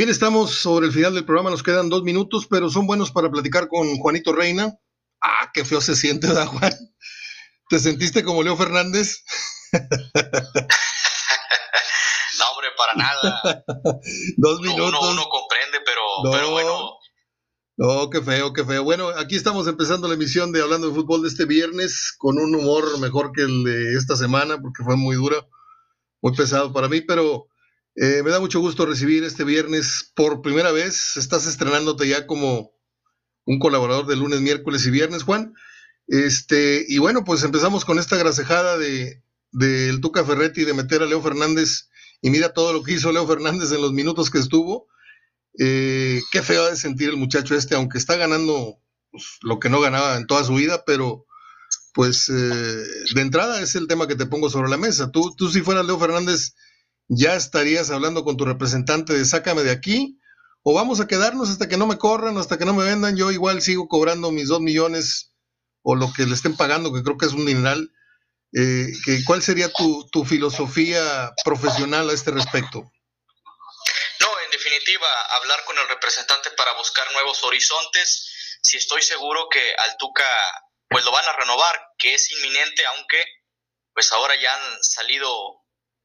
Bien, estamos sobre el final del programa, nos quedan dos minutos, pero son buenos para platicar con Juanito Reina. Ah, qué feo se siente, ¿verdad, Juan? ¿Te sentiste como Leo Fernández? no, hombre, para nada. dos minutos. Uno, comprende, pero, pero bueno. No, qué feo, qué feo. Bueno, aquí estamos empezando la emisión de Hablando de Fútbol de este viernes con un humor mejor que el de esta semana, porque fue muy dura, muy pesado para mí, pero eh, me da mucho gusto recibir este viernes por primera vez. Estás estrenándote ya como un colaborador de lunes, miércoles y viernes, Juan. Este, y bueno, pues empezamos con esta grasejada de del Tuca Ferretti de meter a Leo Fernández. Y mira todo lo que hizo Leo Fernández en los minutos que estuvo. Eh, qué feo de sentir el muchacho este, aunque está ganando pues, lo que no ganaba en toda su vida, pero pues eh, de entrada es el tema que te pongo sobre la mesa. Tú, tú si fueras Leo Fernández, ya estarías hablando con tu representante de sácame de aquí, o vamos a quedarnos hasta que no me corran, hasta que no me vendan, yo igual sigo cobrando mis dos millones o lo que le estén pagando, que creo que es un dineral. Eh, ¿Cuál sería tu, tu filosofía profesional a este respecto? No, en definitiva, hablar con el representante para buscar nuevos horizontes. Si estoy seguro que al Tuca pues lo van a renovar, que es inminente, aunque pues ahora ya han salido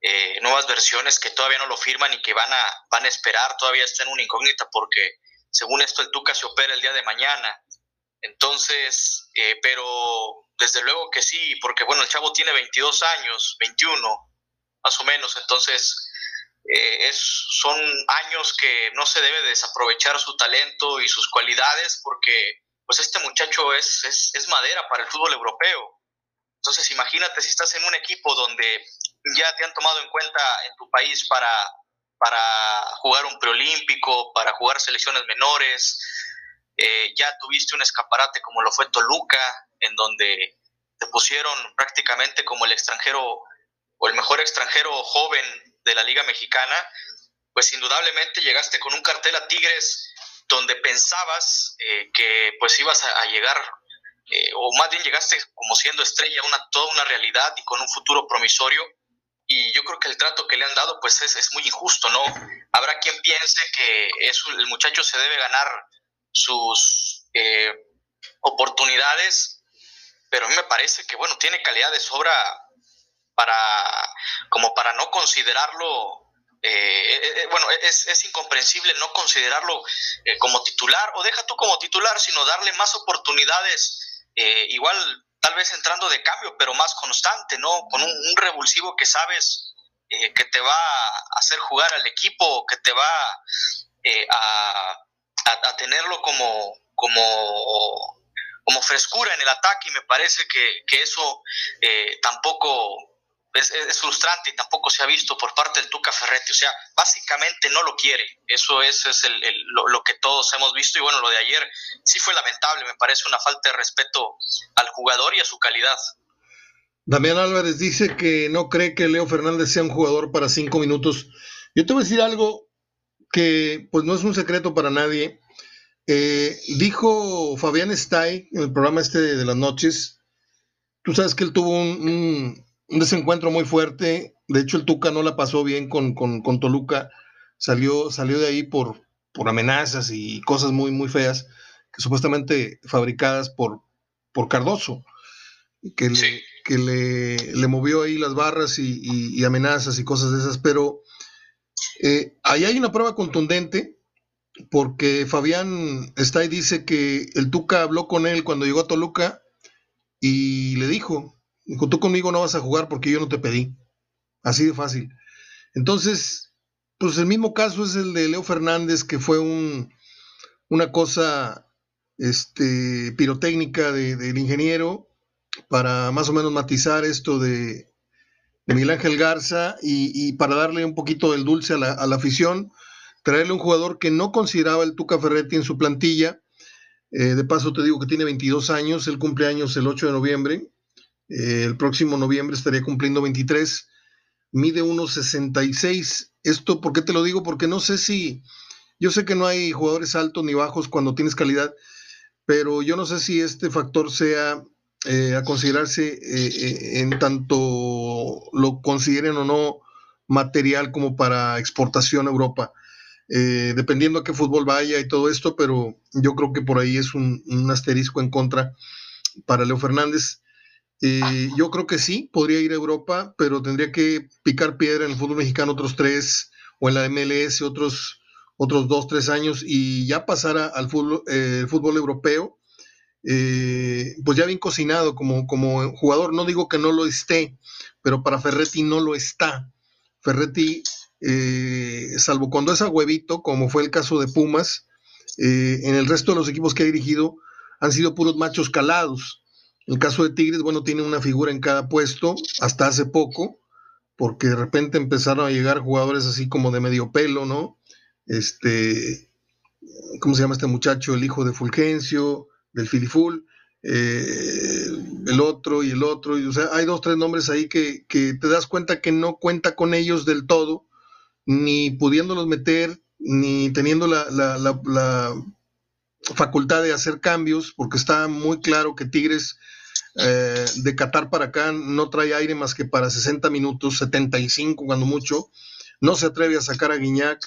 eh, nuevas versiones que todavía no lo firman y que van a, van a esperar, todavía está en una incógnita porque según esto el Tuca se opera el día de mañana. Entonces, eh, pero desde luego que sí, porque bueno, el chavo tiene 22 años, 21 más o menos, entonces eh, es, son años que no se debe desaprovechar su talento y sus cualidades porque pues este muchacho es, es, es madera para el fútbol europeo. Entonces imagínate si estás en un equipo donde ya te han tomado en cuenta en tu país para, para jugar un preolímpico, para jugar selecciones menores, eh, ya tuviste un escaparate como lo fue Toluca, en donde te pusieron prácticamente como el extranjero o el mejor extranjero joven de la Liga Mexicana, pues indudablemente llegaste con un cartel a Tigres donde pensabas eh, que pues ibas a, llegar, eh, o más bien llegaste como siendo estrella, una, toda una realidad y con un futuro promisorio, y yo creo que el trato que le han dado pues es, es muy injusto, ¿no? Habrá quien piense que es, el muchacho se debe ganar sus eh, oportunidades, pero a mí me parece que, bueno, tiene calidad de sobra para, como para no considerarlo, eh, eh, bueno, es, es, incomprensible no considerarlo como titular, o deja tú como titular, sino darle más oportunidades, igual tal vez entrando de cambio, pero más constante, ¿no? Con un, revulsivo que sabes eh, que te va a hacer jugar al equipo, que te va eh, a, a, tenerlo como, como, como frescura en el ataque y me parece que, que eso eh, tampoco es, frustrante y tampoco se ha visto por parte del Tuca Ferretti. O sea, básicamente no lo quiere. Eso es, es el, lo, que todos hemos visto. Y bueno, lo de ayer sí fue lamentable. Me parece una falta de respeto al jugador y a su calidad. Damián Álvarez dice que no cree que Leo Fernández sea un jugador para cinco minutos. Yo te voy a decir algo que pues no es un secreto para nadie. Eh, dijo Fabián Stay en el programa este de las noches, tú sabes que él tuvo un desencuentro muy fuerte. De hecho, el Tuca no la pasó bien con, con, Toluca. Salió, salió de ahí por, por amenazas y cosas muy, muy feas, que supuestamente fabricadas por, por Cardoso, que, le, que le, movió ahí las barras y, amenazas y cosas de esas. Pero eh, ahí hay una prueba contundente, porque Fabián está y dice que el Tuca habló con él cuando llegó a Toluca y le Dijo, tú conmigo no vas a jugar porque yo no te pedí. Así de fácil. Entonces, pues el mismo caso es el de Leo Fernández, que fue un, una cosa este, pirotécnica del ingeniero para más o menos matizar esto de, de Miguel Ángel Garza y, para darle un poquito del dulce a la, a la, afición, traerle un jugador que no consideraba el Tuca Ferretti en su plantilla. Eh, de paso te digo que tiene 22 años, el cumpleaños el 8 de noviembre, eh, el próximo noviembre estaría cumpliendo 23. Mide 1,66. Esto, ¿por qué te lo digo? Porque no sé si. Yo sé que no hay jugadores altos ni bajos cuando tienes calidad, pero yo no sé si este factor sea eh, a considerarse eh, en tanto lo consideren o no material como para exportación a Europa. dependiendo a qué fútbol vaya y todo esto, pero yo creo que por ahí es un, asterisco en contra para Leo Fernández. Eh, yo creo que sí, podría ir a Europa, pero tendría que picar piedra en el fútbol mexicano otros tres, o en la MLS otros, otros dos, tres años, y ya pasar al fútbol, eh, fútbol europeo, pues ya bien cocinado como, como jugador. No digo que no lo esté, pero para Ferretti no lo está. Ferretti eh, salvo cuando es a huevito, como fue el caso de Pumas, eh, en el resto de los equipos que ha dirigido han sido puros machos calados. El caso de Tigres, bueno, tiene una figura en cada puesto, hasta hace poco, porque de repente empezaron a llegar jugadores así como de medio pelo, ¿no? Este, ¿cómo se llama este muchacho? El hijo de Fulgencio, del Filiful, eh, el otro y el otro, o sea, hay dos, tres nombres ahí que, que te das cuenta que no cuenta con ellos del todo, ni pudiéndolos meter, ni teniendo la, facultad de hacer cambios, porque está muy claro que Tigres eh, de Qatar para acá no trae aire más que para 60 minutos, 75 cuando mucho. No se atreve a sacar a Guiñac,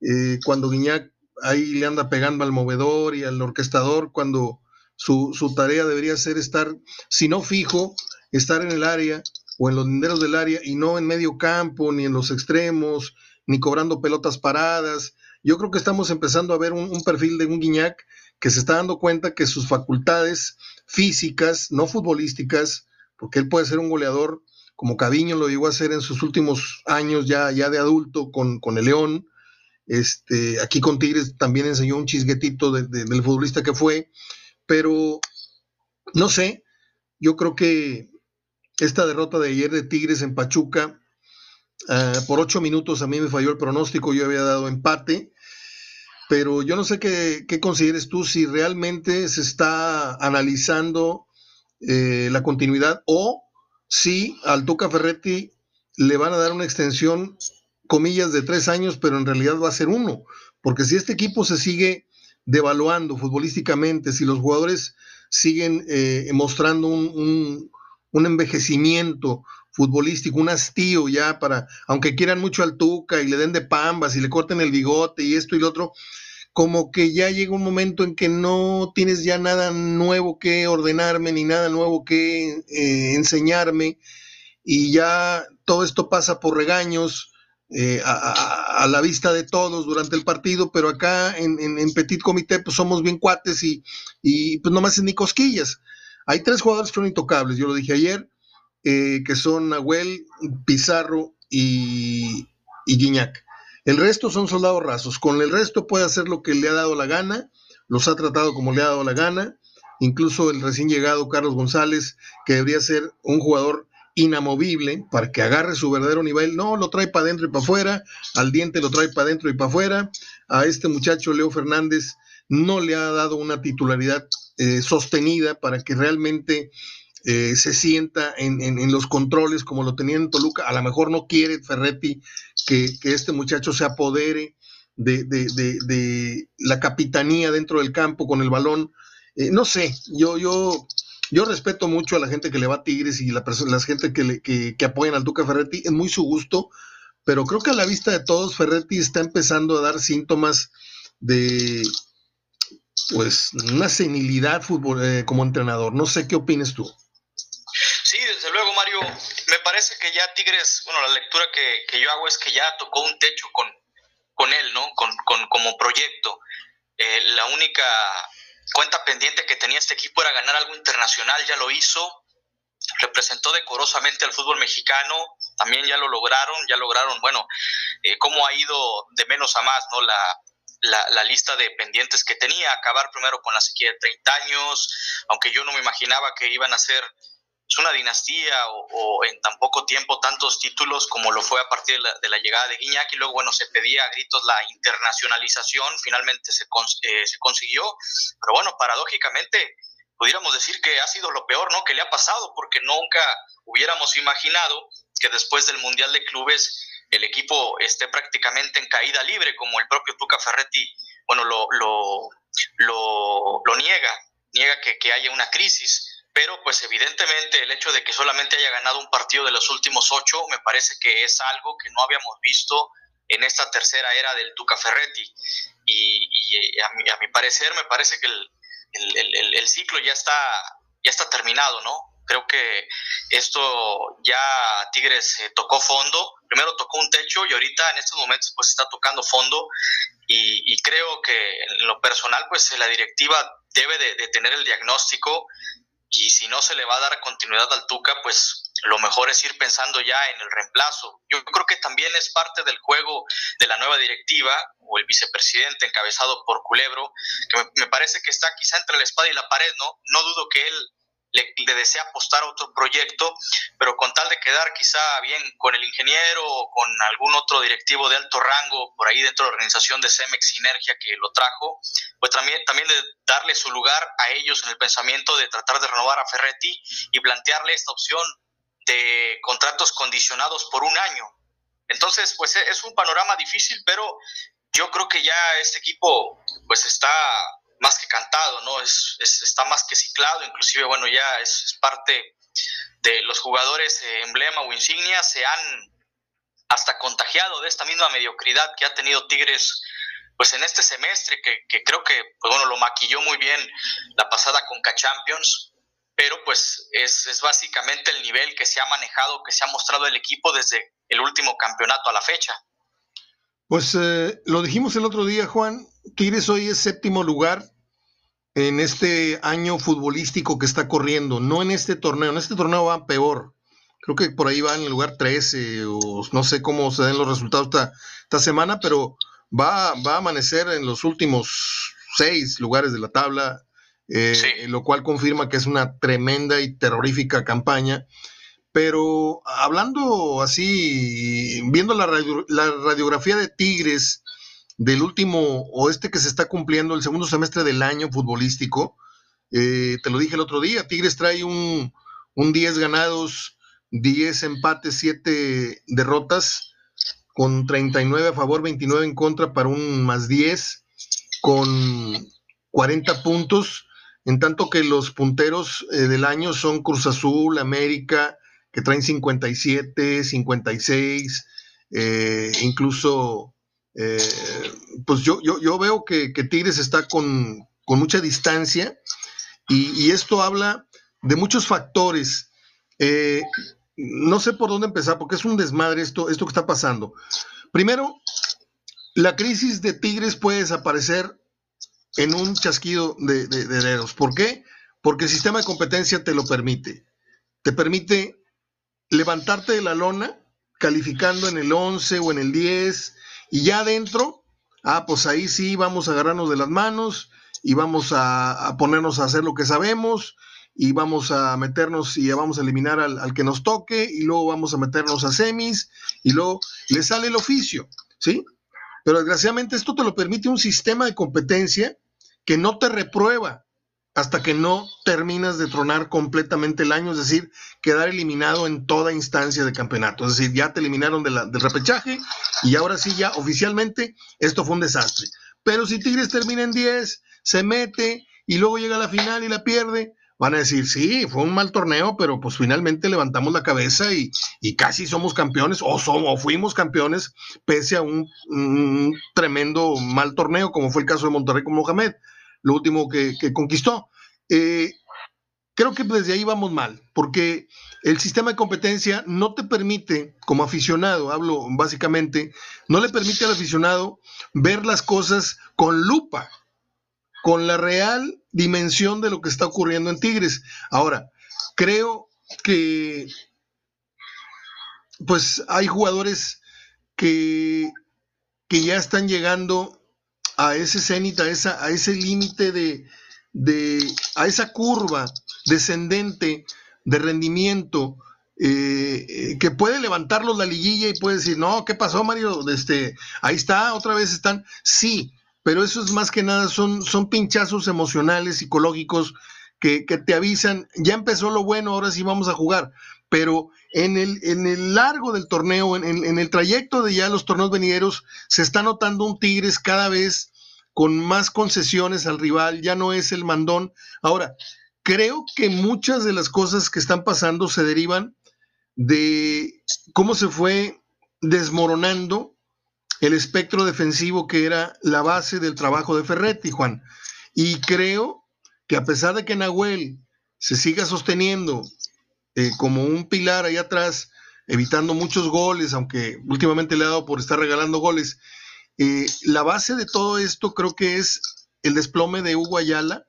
eh, cuando Guiñac ahí le anda pegando al movedor y al orquestador, cuando su, su, tarea debería ser estar, si no fijo, estar en el área o en los linderos del área y no en medio campo, ni en los extremos, ni cobrando pelotas paradas. Yo creo que estamos empezando a ver un, perfil de un Guiñac que se está dando cuenta que sus facultades físicas, no futbolísticas, porque él puede ser un goleador como Caviño lo llegó a hacer en sus últimos años ya, ya de adulto con, con el León. Este, aquí con Tigres también enseñó un chisguetito del futbolista que fue, pero no sé, yo creo que esta derrota de ayer de Tigres en Pachuca Ah, por ocho minutos a mí me falló el pronóstico, yo había dado empate, pero yo no sé qué, consideres tú si realmente se está analizando eh, la continuidad o si al Tuca Ferretti le van a dar una extensión, comillas, de tres años, pero en realidad va a ser uno, porque si este equipo se sigue devaluando futbolísticamente, si los jugadores siguen eh, mostrando un, un envejecimiento, futbolístico, un hastío ya para, aunque quieran mucho al Tuca y le den de pambas y le corten el bigote y esto y lo otro, como que ya llega un momento en que no tienes ya nada nuevo que ordenarme ni nada nuevo que eh, enseñarme y ya todo esto pasa por regaños eh, a, la vista de todos durante el partido, pero acá en, Petit Comité pues somos bien cuates y, y pues no me hacen ni cosquillas. Hay tres jugadores que son intocables, yo lo dije ayer, eh, que son Nahuel, Pizarro y, y Guiñac. El resto son soldados rasos. Con el resto puede hacer lo que le ha dado la gana, los ha tratado como le ha dado la gana. Incluso el recién llegado Carlos González, que debería ser un jugador inamovible para que agarre su verdadero nivel. No, lo trae para adentro y para afuera. Al diente lo trae para adentro y para afuera. A este muchacho Leo Fernández no le ha dado una titularidad eh, sostenida para que realmente eh, se sienta en, los controles como lo tenía en Toluca. A lo mejor no quiere Ferretti que, este muchacho se apodere de, la capitanía dentro del campo con el balón. Eh, no sé, yo, yo, yo respeto mucho a la gente que le va a Tigres y la, la gente que, le, que, apoyan al Duca Ferretti, es muy su gusto, pero creo que a la vista de todos Ferretti está empezando a dar síntomas de pues una senilidad fútbol, eh, como entrenador. No sé qué opines tú. Parece que ya Tigres, bueno, la lectura que, yo hago es que ya tocó un techo con, con él, ¿no? Con, como proyecto. Eh, la única cuenta pendiente que tenía este equipo era ganar algo internacional, ya lo hizo. Representó decorosamente al fútbol mexicano, también ya lo lograron, ya lograron, bueno, eh, cómo ha ido de menos a más, ¿no? La, la, la, lista de pendientes que tenía, acabar primero con la sequía de 30 años, aunque yo no me imaginaba que iban a ser es una dinastía o, en tan poco tiempo tantos títulos como lo fue a partir de la, llegada de Guiñac y luego, bueno, se pedía a gritos la internacionalización, finalmente se, eh, se consiguió, pero bueno, paradójicamente pudiéramos decir que ha sido lo peor, ¿no? Que le ha pasado, porque nunca hubiéramos imaginado que después del Mundial de Clubes el equipo esté prácticamente en caída libre, como el propio Tuca Ferretti, bueno, lo, lo, lo, lo niega, niega que, que haya una crisis pero pues evidentemente el hecho de que solamente haya ganado un partido de los últimos ocho me parece que es algo que no habíamos visto en esta tercera era del Tuca Ferretti. Y, a, mi, a, mi, parecer, me parece que el, el, ciclo ya está, ya está terminado, ¿no? Creo que esto ya Tigres eh, tocó fondo, primero tocó un techo y ahorita en estos momentos pues está tocando fondo y, creo que en lo personal pues la directiva debe de, de, tener el diagnóstico y si no se le va a dar continuidad al Tuca pues lo mejor es ir pensando ya en el reemplazo. Yo creo que también es parte del juego de la nueva directiva o el vicepresidente encabezado por Culebro, que me, parece que está quizá entre la espada y la pared, ¿no? No dudo que él le, desea apostar a otro proyecto, pero con tal de quedar quizá bien con el ingeniero o con algún otro directivo de alto rango por ahí dentro de la organización de Cemex Sinergia que lo trajo, pues también, también de darle su lugar a ellos en el pensamiento de tratar de renovar a Ferretti y plantearle esta opción de contratos condicionados por un año. Entonces, pues es un panorama difícil, pero yo creo que ya este equipo pues está más que cantado, ¿no? Es, está más que ciclado, inclusive, bueno, ya es, parte de los jugadores eh, emblema o insignia, se han hasta contagiado de esta misma mediocridad que ha tenido Tigres pues en este semestre, que, que creo que, pues bueno, lo maquilló muy bien la pasada Conca Champions, pero pues es, es, básicamente el nivel que se ha manejado, que se ha mostrado el equipo desde el último campeonato a la fecha. Pues eh, lo dijimos el otro día, Juan, Tigres hoy es séptimo lugar en este año futbolístico que está corriendo, no en este torneo, en este torneo va peor. Creo que por ahí va en el lugar 13 o no sé cómo se den los resultados esta, esta semana, pero va, va a amanecer en los últimos seis lugares de la tabla eh, lo cual confirma que es una tremenda y terrorífica campaña. Pero hablando así, viendo la, radiografía de Tigres del último oeste que se está cumpliendo, el segundo semestre del año futbolístico, eh, te lo dije el otro día, Tigres trae un, un 10 ganados, 10 empates, 7 derrotas, con 39 a favor, 29 en contra para un más 10, con 40 puntos en tanto que los punteros eh, del año son Cruz Azul, América, que traen 57, 56, eh, incluso, eh, pues yo, yo, yo, veo que, Tigres está con, mucha distancia y, esto habla de muchos factores. no sé por dónde empezar, porque es un desmadre esto, esto que está pasando. Primero, la crisis de Tigres puede desaparecer en un chasquido de, dedos. ¿Por qué? Porque el sistema de competencia te lo permite. Te permite levantarte de la lona calificando en el 11 o en el 10 y ya adentro, ah, pues ahí sí vamos a agarrarnos de las manos y vamos a, ponernos a hacer lo que sabemos y vamos a meternos y vamos a eliminar al, al, que nos toque y luego vamos a meternos a semis y luego le sale el oficio, ¿sí? Pero desgraciadamente esto te lo permite un sistema de competencia que no te reprueba hasta que no terminas de tronar completamente el año, es decir, quedar eliminado en toda instancia de campeonato. Es decir, ya te eliminaron del repechaje y ahora sí, ya oficialmente, esto fue un desastre. Pero si Tigres termina en 10, se mete y luego llega a la final y la pierde, van a decir, sí, fue un mal torneo, pero pues finalmente levantamos la cabeza y, casi somos campeones, o, somos, fuimos campeones, pese a un, tremendo mal torneo, como fue el caso de Monterrey con Mohamed lo último que, conquistó. Eh, creo que desde ahí vamos mal, porque el sistema de competencia no te permite, como aficionado, hablo básicamente, no le permite al aficionado ver las cosas con lupa, con la real dimensión de lo que está ocurriendo en Tigres. Ahora, creo que pues hay jugadores que, que ya están llegando a ese cenit, a, esa, a ese límite de, de, a esa curva descendente de rendimiento eh, eh, que puede levantarlos la liguilla y puede decir, no, ¿qué pasó, Mario? Este, ahí está, otra vez están. Sí, pero eso es más que nada, son, son pinchazos emocionales, psicológicos, que, que, te avisan, ya empezó lo bueno, ahora sí vamos a jugar. Pero en el, en el largo del torneo, en, en, el trayecto de ya los torneos venideros, se está notando un Tigres cada vez con más concesiones al rival, ya no es el mandón. Ahora, creo que muchas de las cosas que están pasando se derivan de cómo se fue desmoronando el espectro defensivo que era la base del trabajo de Ferretti, Juan. Y creo que a pesar de que Nahuel se siga sosteniendo eh, como un pilar ahí atrás, evitando muchos goles, aunque últimamente le ha dado por estar regalando goles, eh, la base de todo esto creo que es el desplome de Hugo Ayala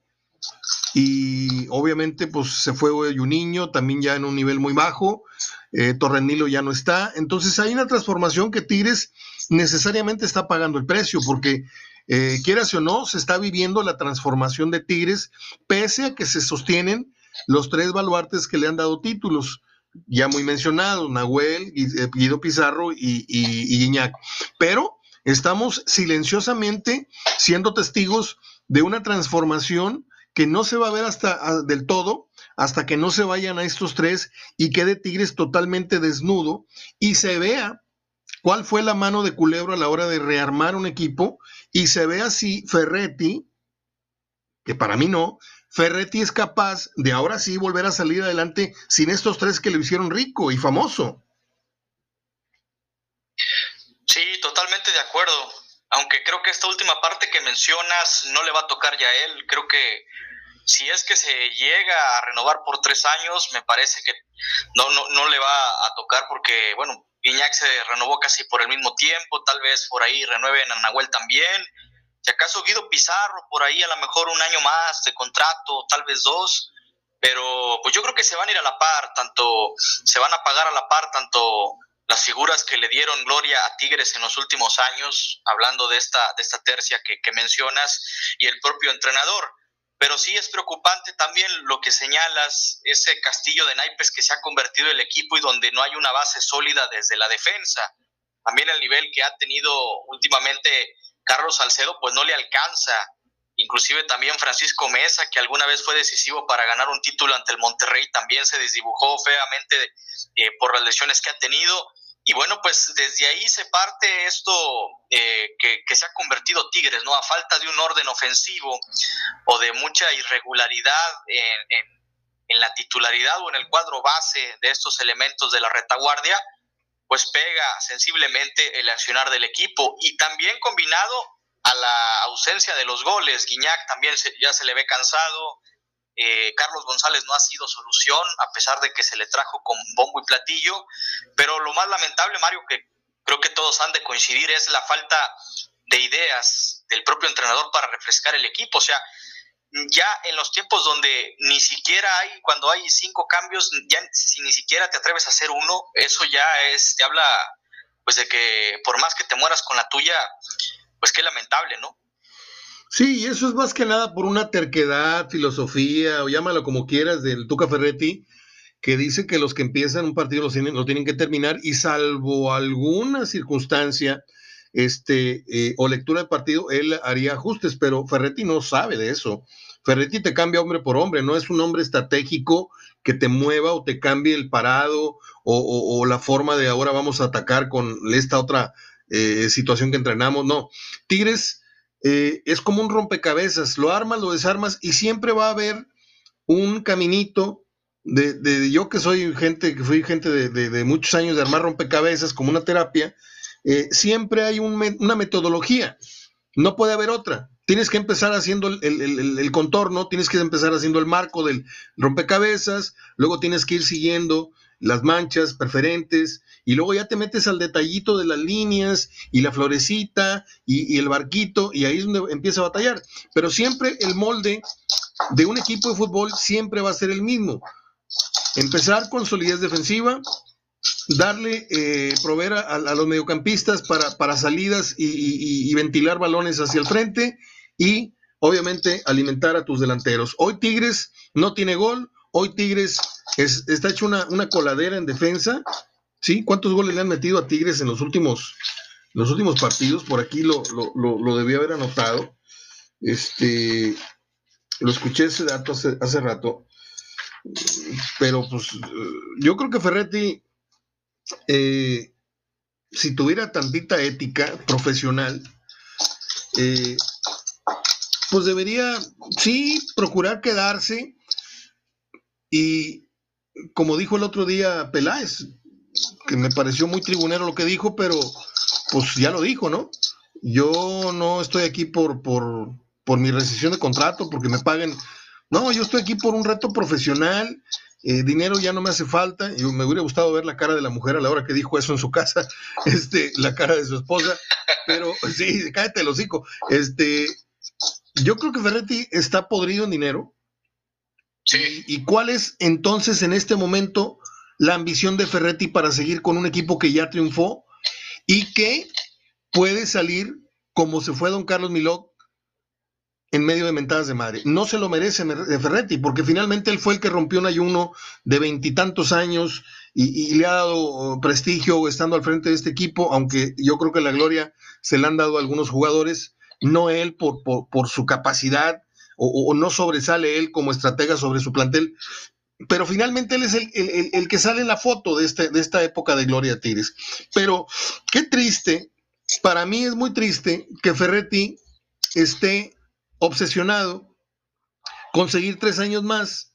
y obviamente pues se fue niño también ya en un nivel muy bajo, eh, Torrenilo ya no está, entonces hay una transformación que Tigres necesariamente está pagando el precio porque eh, quieras o no, se está viviendo la transformación de Tigres, pese a que se sostienen los tres baluartes que le han dado títulos, ya muy mencionados, Nahuel, eh, Guido Pizarro y, y, Pero estamos silenciosamente siendo testigos de una transformación que no se va a ver hasta del todo hasta que no se vayan a estos tres y quede Tigres totalmente desnudo y se vea cuál fue la mano de Culebro a la hora de rearmar un equipo y se ve así Ferretti, que para mí no, Ferretti es capaz de ahora sí volver a salir adelante sin estos tres que le hicieron rico y famoso. Sí, totalmente de acuerdo. Aunque creo que esta última parte que mencionas no le va a tocar ya a él. Creo que si es que se llega a renovar por tres años, me parece que no, no, no le va a tocar porque, bueno, Guiñac se renovó casi por el mismo tiempo, tal vez por ahí renueven a Nahuel también. Si acaso Guido Pizarro, por ahí a lo mejor un año más de contrato, tal vez dos, pero pues yo creo que se van a ir a la par, tanto se van a pagar a la par tanto las figuras que le dieron gloria a Tigres en los últimos años, hablando de esta, de esta tercia que, mencionas, y el propio entrenador. Pero sí es preocupante también lo que señalas, ese castillo de naipes que se ha convertido el equipo y donde no hay una base sólida desde la defensa. También el nivel que ha tenido últimamente Carlos Salcedo, pues no le alcanza. Inclusive también Francisco Mesa, que alguna vez fue decisivo para ganar un título ante el Monterrey, también se desdibujó feamente eh, por las lesiones que ha tenido. Y bueno, pues desde ahí se parte esto eh, que, se ha convertido Tigres, ¿no? A falta de un orden ofensivo o de mucha irregularidad en, en, la titularidad o en el cuadro base de estos elementos de la retaguardia, pues pega sensiblemente el accionar del equipo y también combinado a la ausencia de los goles. Guiñac también ya se le ve cansado, eh, Carlos González no ha sido solución, a pesar de que se le trajo con bombo y platillo. Pero lo más lamentable, Mario, que creo que todos han de coincidir, es la falta de ideas del propio entrenador para refrescar el equipo. O sea, ya en los tiempos donde ni siquiera hay, cuando hay cinco cambios, ya si ni siquiera te atreves a hacer uno, eso ya es, te habla pues de que por más que te mueras con la tuya, pues qué lamentable, ¿no? Sí, y eso es más que nada por una terquedad, filosofía, o llámalo como quieras, del Tuca Ferretti, que dice que los que empiezan un partido lo tienen, lo tienen que terminar, y salvo alguna circunstancia este, eh, o lectura de partido, él haría ajustes, pero Ferretti no sabe de eso. Ferretti te cambia hombre por hombre, no es un hombre estratégico que te mueva o te cambie el parado o, la forma de ahora vamos a atacar con esta otra eh, situación que entrenamos. No, Tigres eh, es como un rompecabezas, lo armas, lo desarmas y siempre va a haber un caminito de, yo que soy gente, que fui gente de, muchos años de armar rompecabezas como una terapia, eh, siempre hay una metodología, no puede haber otra. Tienes que empezar haciendo el, contorno, tienes que empezar haciendo el marco del rompecabezas, luego tienes que ir siguiendo las manchas preferentes, y luego ya te metes al detallito de las líneas y la florecita y, el barquito, y ahí es donde empieza a batallar. Pero siempre el molde de un equipo de fútbol siempre va a ser el mismo. Empezar con solidez defensiva, darle, eh, proveer a, los mediocampistas para, salidas y, y, ventilar balones hacia el frente y obviamente alimentar a tus delanteros. Hoy Tigres no tiene gol, Hoy Tigres está hecho una, coladera en defensa. ¿Sí? ¿Cuántos goles le han metido a Tigres en los últimos, los últimos partidos? Por aquí lo, lo, debía haber anotado. Este, lo escuché ese dato hace, hace rato. Pero pues yo creo que Ferretti, eh, si tuviera tantita ética profesional, eh, pues debería, sí, procurar quedarse y como dijo el otro día Peláez, que me pareció muy tribunero lo que dijo, pero pues ya lo dijo, ¿no? Yo no estoy aquí por, por, por mi rescisión de contrato, porque me paguen. No, yo estoy aquí por un reto profesional. Eh, dinero ya no me hace falta. Y me hubiera gustado ver la cara de la mujer a la hora que dijo eso en su casa, este, la cara de su esposa. Pero sí, cállate el hocico. Este, yo creo que Ferretti está podrido en dinero. Sí. ¿Y cuál es entonces en este momento la ambición de Ferretti para seguir con un equipo que ya triunfó y que puede salir como se fue don Carlos Milok en medio de mentadas de madre. No se lo merece Ferretti, porque finalmente él fue el que rompió un ayuno de veintitantos años y, le ha dado prestigio estando al frente de este equipo, aunque yo creo que la gloria se le han dado a algunos jugadores, no él por, por, su capacidad o, no sobresale él como estratega sobre su plantel, pero finalmente él es el, que sale en la foto de, este, de esta época de Gloria Tires. Pero qué triste, para mí es muy triste que Ferretti esté obsesionado con seguir tres años más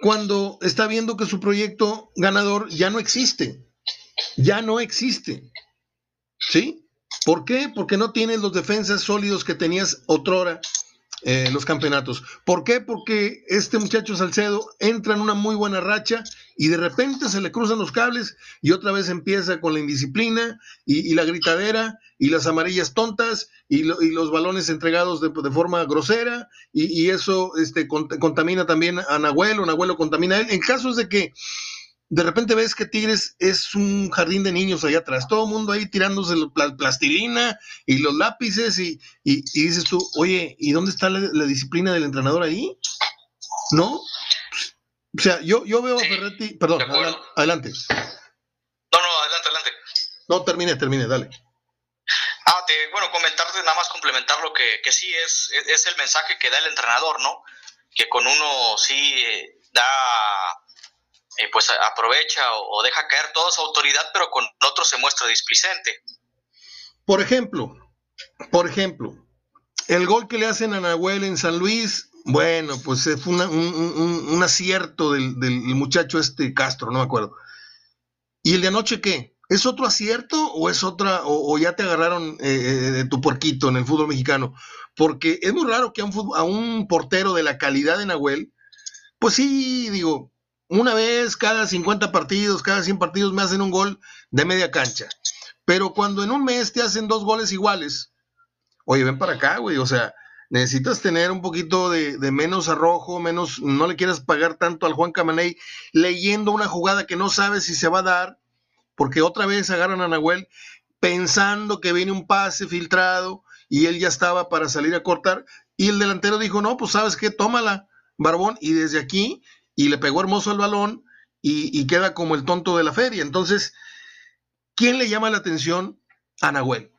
cuando está viendo que su proyecto ganador ya no existe. Ya no existe. ¿Sí? ¿Por qué? Porque no tienes los defensas sólidos que tenías otrora eh, los campeonatos. ¿Por qué? Porque este muchacho Salcedo entra en una muy buena racha y de repente se le cruzan los cables y otra vez empieza con la indisciplina y, la gritadera y las amarillas tontas y, los balones entregados de, forma grosera y, eso este, contamina también a Nahuel o Nahuel lo contamina a él. En casos de que de repente ves que Tigres es un jardín de niños allá atrás, todo el mundo ahí tirándose la plastilina y los lápices y, dices tú, oye, ¿y dónde está la, disciplina del entrenador ahí? ¿No? O sea, yo, yo veo a Ferretti, perdón, adelante. No, no, adelante, adelante. No, termine, termine, dale. Ah, te, bueno, comentarte nada más complementar lo que, que sí es, es el mensaje que da el entrenador, ¿no? Que con uno sí eh, da eh, pues aprovecha o, deja caer toda su autoridad, pero con otro se muestra displicente. Por ejemplo, por ejemplo, el gol que le hacen a Nahuel en San Luis, bueno, pues fue un, acierto del, muchacho este Castro, no me acuerdo. ¿Y el de anoche qué? ¿Es otro acierto o es otra, o, ya te agarraron eh, eh, de tu porquito en el fútbol mexicano? Porque es muy raro que un, a un portero de la calidad de Nahuel, pues sí, digo, una vez cada 50 partidos, cada 100 partidos me hacen un gol de media cancha. Pero cuando en un mes te hacen dos goles iguales, oye, ven para acá, güey, o sea, necesitas tener un poquito de, menos arrojo, menos, no le quieras pagar tanto al Juan Camaney leyendo una jugada que no sabes si se va a dar, porque otra vez agarran a Nahuel pensando que viene un pase filtrado y él ya estaba para salir a cortar, y el delantero dijo, no, pues sabes qué, tómala, Barbón, y desde aquí y le pegó hermoso el balón y, queda como el tonto de la feria. Entonces, ¿quién le llama la atención a Nahuel?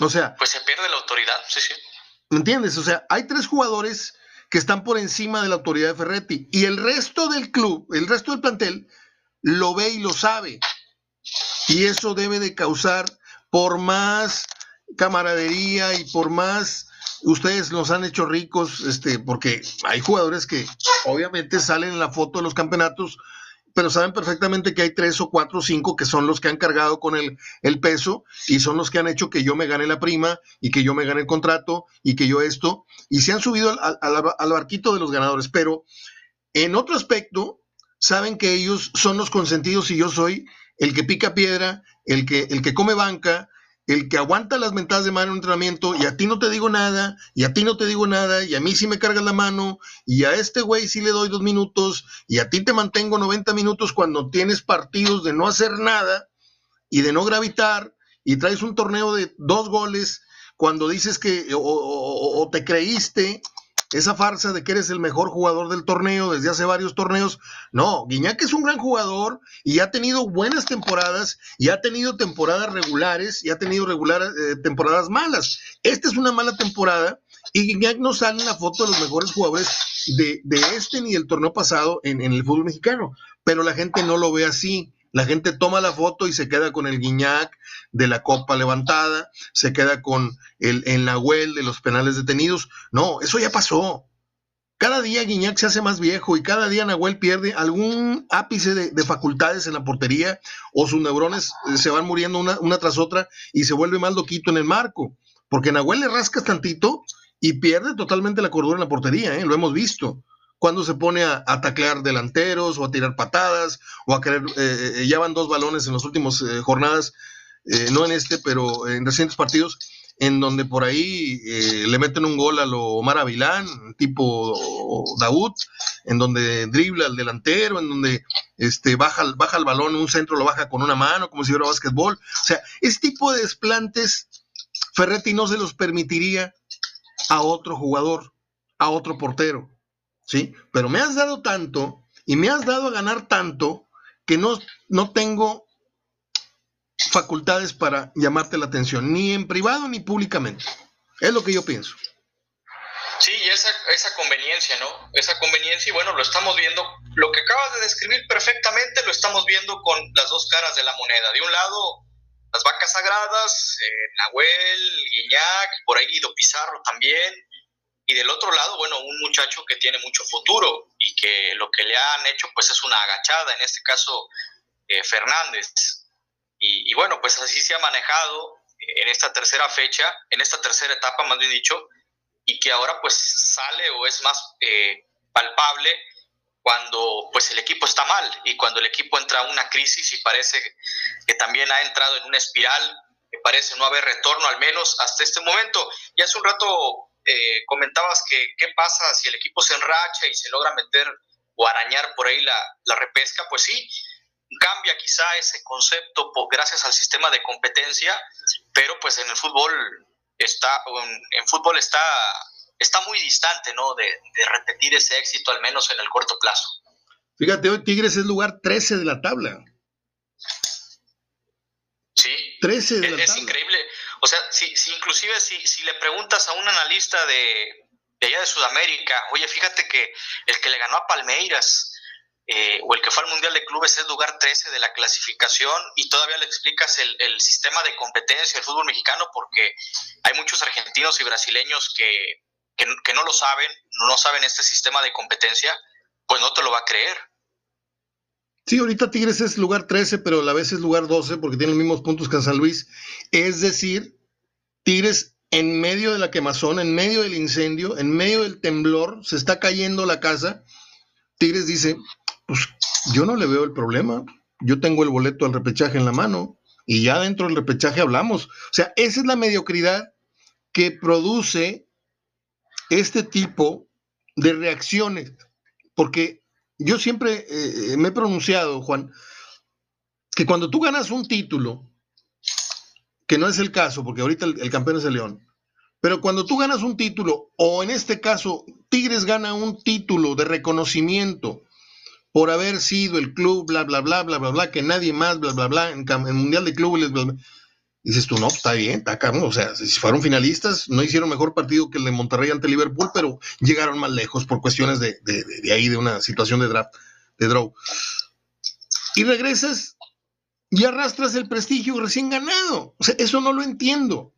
O sea. Pues se pierde la autoridad, sí, sí. ¿Me entiendes? O sea, hay tres jugadores que están por encima de la autoridad de Ferretti y el resto del club, el resto del plantel, lo ve y lo sabe. Y eso debe de causar, por más camaradería y por más ustedes los han hecho ricos, este, porque hay jugadores que obviamente salen en la foto de los campeonatos, pero saben perfectamente que hay tres o cuatro o cinco que son los que han cargado con el, el peso y son los que han hecho que yo me gane la prima y que yo me gane el contrato y que yo esto, y se han subido al, al barquito de los ganadores, pero en otro aspecto, saben que ellos son los consentidos y yo soy el que pica piedra, el que, el que come banca, el que aguanta las mentadas de mano en entrenamiento y a ti no te digo nada, y a ti no te digo nada, y a mí sí me cargas la mano, y a este güey sí le doy dos minutos, y a ti te mantengo 90 minutos cuando tienes partidos de no hacer nada y de no gravitar, y traes un torneo de dos goles cuando dices que o te creíste esa farsa de que eres el mejor jugador del torneo desde hace varios torneos. No, Guiñac es un gran jugador y ha tenido buenas temporadas y ha tenido temporadas regulares y ha tenido regular, eh, temporadas malas. Esta es una mala temporada y Guiñac no sale en la foto de los mejores jugadores de, este ni del torneo pasado en, en el fútbol mexicano, pero la gente no lo ve así. La gente toma la foto y se queda con el Guiñac de la copa levantada, se queda con el, el Nahuel de los penales detenidos. No, eso ya pasó. cada día Guiñac se hace más viejo y cada día Nahuel pierde algún ápice de, facultades en la portería o sus neurones eh, se van muriendo una, tras otra y se vuelve más loquito en el marco. Porque Nahuel le rascas tantito y pierde totalmente la cordura en la portería, ¿eh? lo hemos visto. Cuando se pone a, a, taclear delanteros o a tirar patadas o a querer, eh, eh ya van dos balones en las últimas jornadas, no en este, pero en recientes partidos en donde por ahí eh, le meten un gol a lo Omar Avilán, tipo Daud, en donde dribla al delantero, en donde este, baja, baja el balón, un centro lo baja con una mano, como si fuera básquetbol. O sea, ese tipo de desplantes Ferretti no se los permitiría a otro jugador, a otro portero, ¿sí? Pero me has dado tanto y me has dado a ganar tanto que no, no tengo facultades para llamarte la atención, ni en privado ni públicamente. Es lo que yo pienso. Sí, y esa, esa conveniencia, ¿no? Esa conveniencia, y bueno, lo estamos viendo, lo que acabas de describir perfectamente, lo estamos viendo con las dos caras de la moneda. De un lado, las vacas sagradas, eh, Nahuel, Guiñac, por ahí Guido Pizarro también, y del otro lado, bueno, un muchacho que tiene mucho futuro y que lo que le han hecho pues es una agachada, en este caso eh, Fernández. Y, bueno, pues así se ha manejado en esta tercera fecha, en esta tercera etapa, más bien dicho, y que ahora pues sale o es más eh, palpable cuando pues el equipo está mal y cuando el equipo entra a una crisis y parece que también ha entrado en una espiral que parece no haber retorno al menos hasta este momento. Y hace un rato eh, comentabas que qué pasa si el equipo se enracha y se logra meter o arañar por ahí la, la repesca, pues sí, cambia quizá ese concepto gracias al sistema de competencia, pero pues en el fútbol está, en fútbol está, está muy distante, ¿no? De, repetir ese éxito, al menos en el corto plazo. Fíjate, hoy Tigres es lugar 13 de la tabla. Sí. 13 de es, la es increíble. O sea, si, si inclusive si, si le preguntas a un analista de, de allá de Sudamérica, oye, fíjate que el que le ganó a Palmeiras, eh, o el que fue al Mundial de Clubes es lugar 13 de la clasificación y todavía le explicas el, el sistema de competencia del fútbol mexicano porque hay muchos argentinos y brasileños que, que, no lo saben, no saben este sistema de competencia, pues no te lo va a creer. Sí, ahorita Tigres es lugar 13, pero a la vez es lugar 12 porque tiene los mismos puntos que San Luis. Es decir, Tigres en medio de la quemazón, en medio del incendio, en medio del temblor, se está cayendo la casa. Tigres dice, pues yo no le veo el problema. Yo tengo el boleto al repechaje en la mano y ya dentro del repechaje hablamos. O sea, esa es la mediocridad que produce este tipo de reacciones. Porque yo siempre eh, me he pronunciado, Juan, que cuando tú ganas un título, que no es el caso, porque ahorita el, campeón es el León, pero cuando tú ganas un título, o en este caso, Tigres gana un título de reconocimiento por haber sido el club, bla, bla, bla, bla, bla, bla, que nadie más, bla, bla, bla, en el Mundial de Clubes, bla, bla. Dices tú, no, está bien, está cabrón. O sea, si fueron finalistas, no hicieron mejor partido que el de Monterrey ante Liverpool, pero llegaron más lejos por cuestiones de, de, de ahí, de una situación de draft, de draw. Y regresas y arrastras el prestigio recién ganado. O sea, eso no lo entiendo.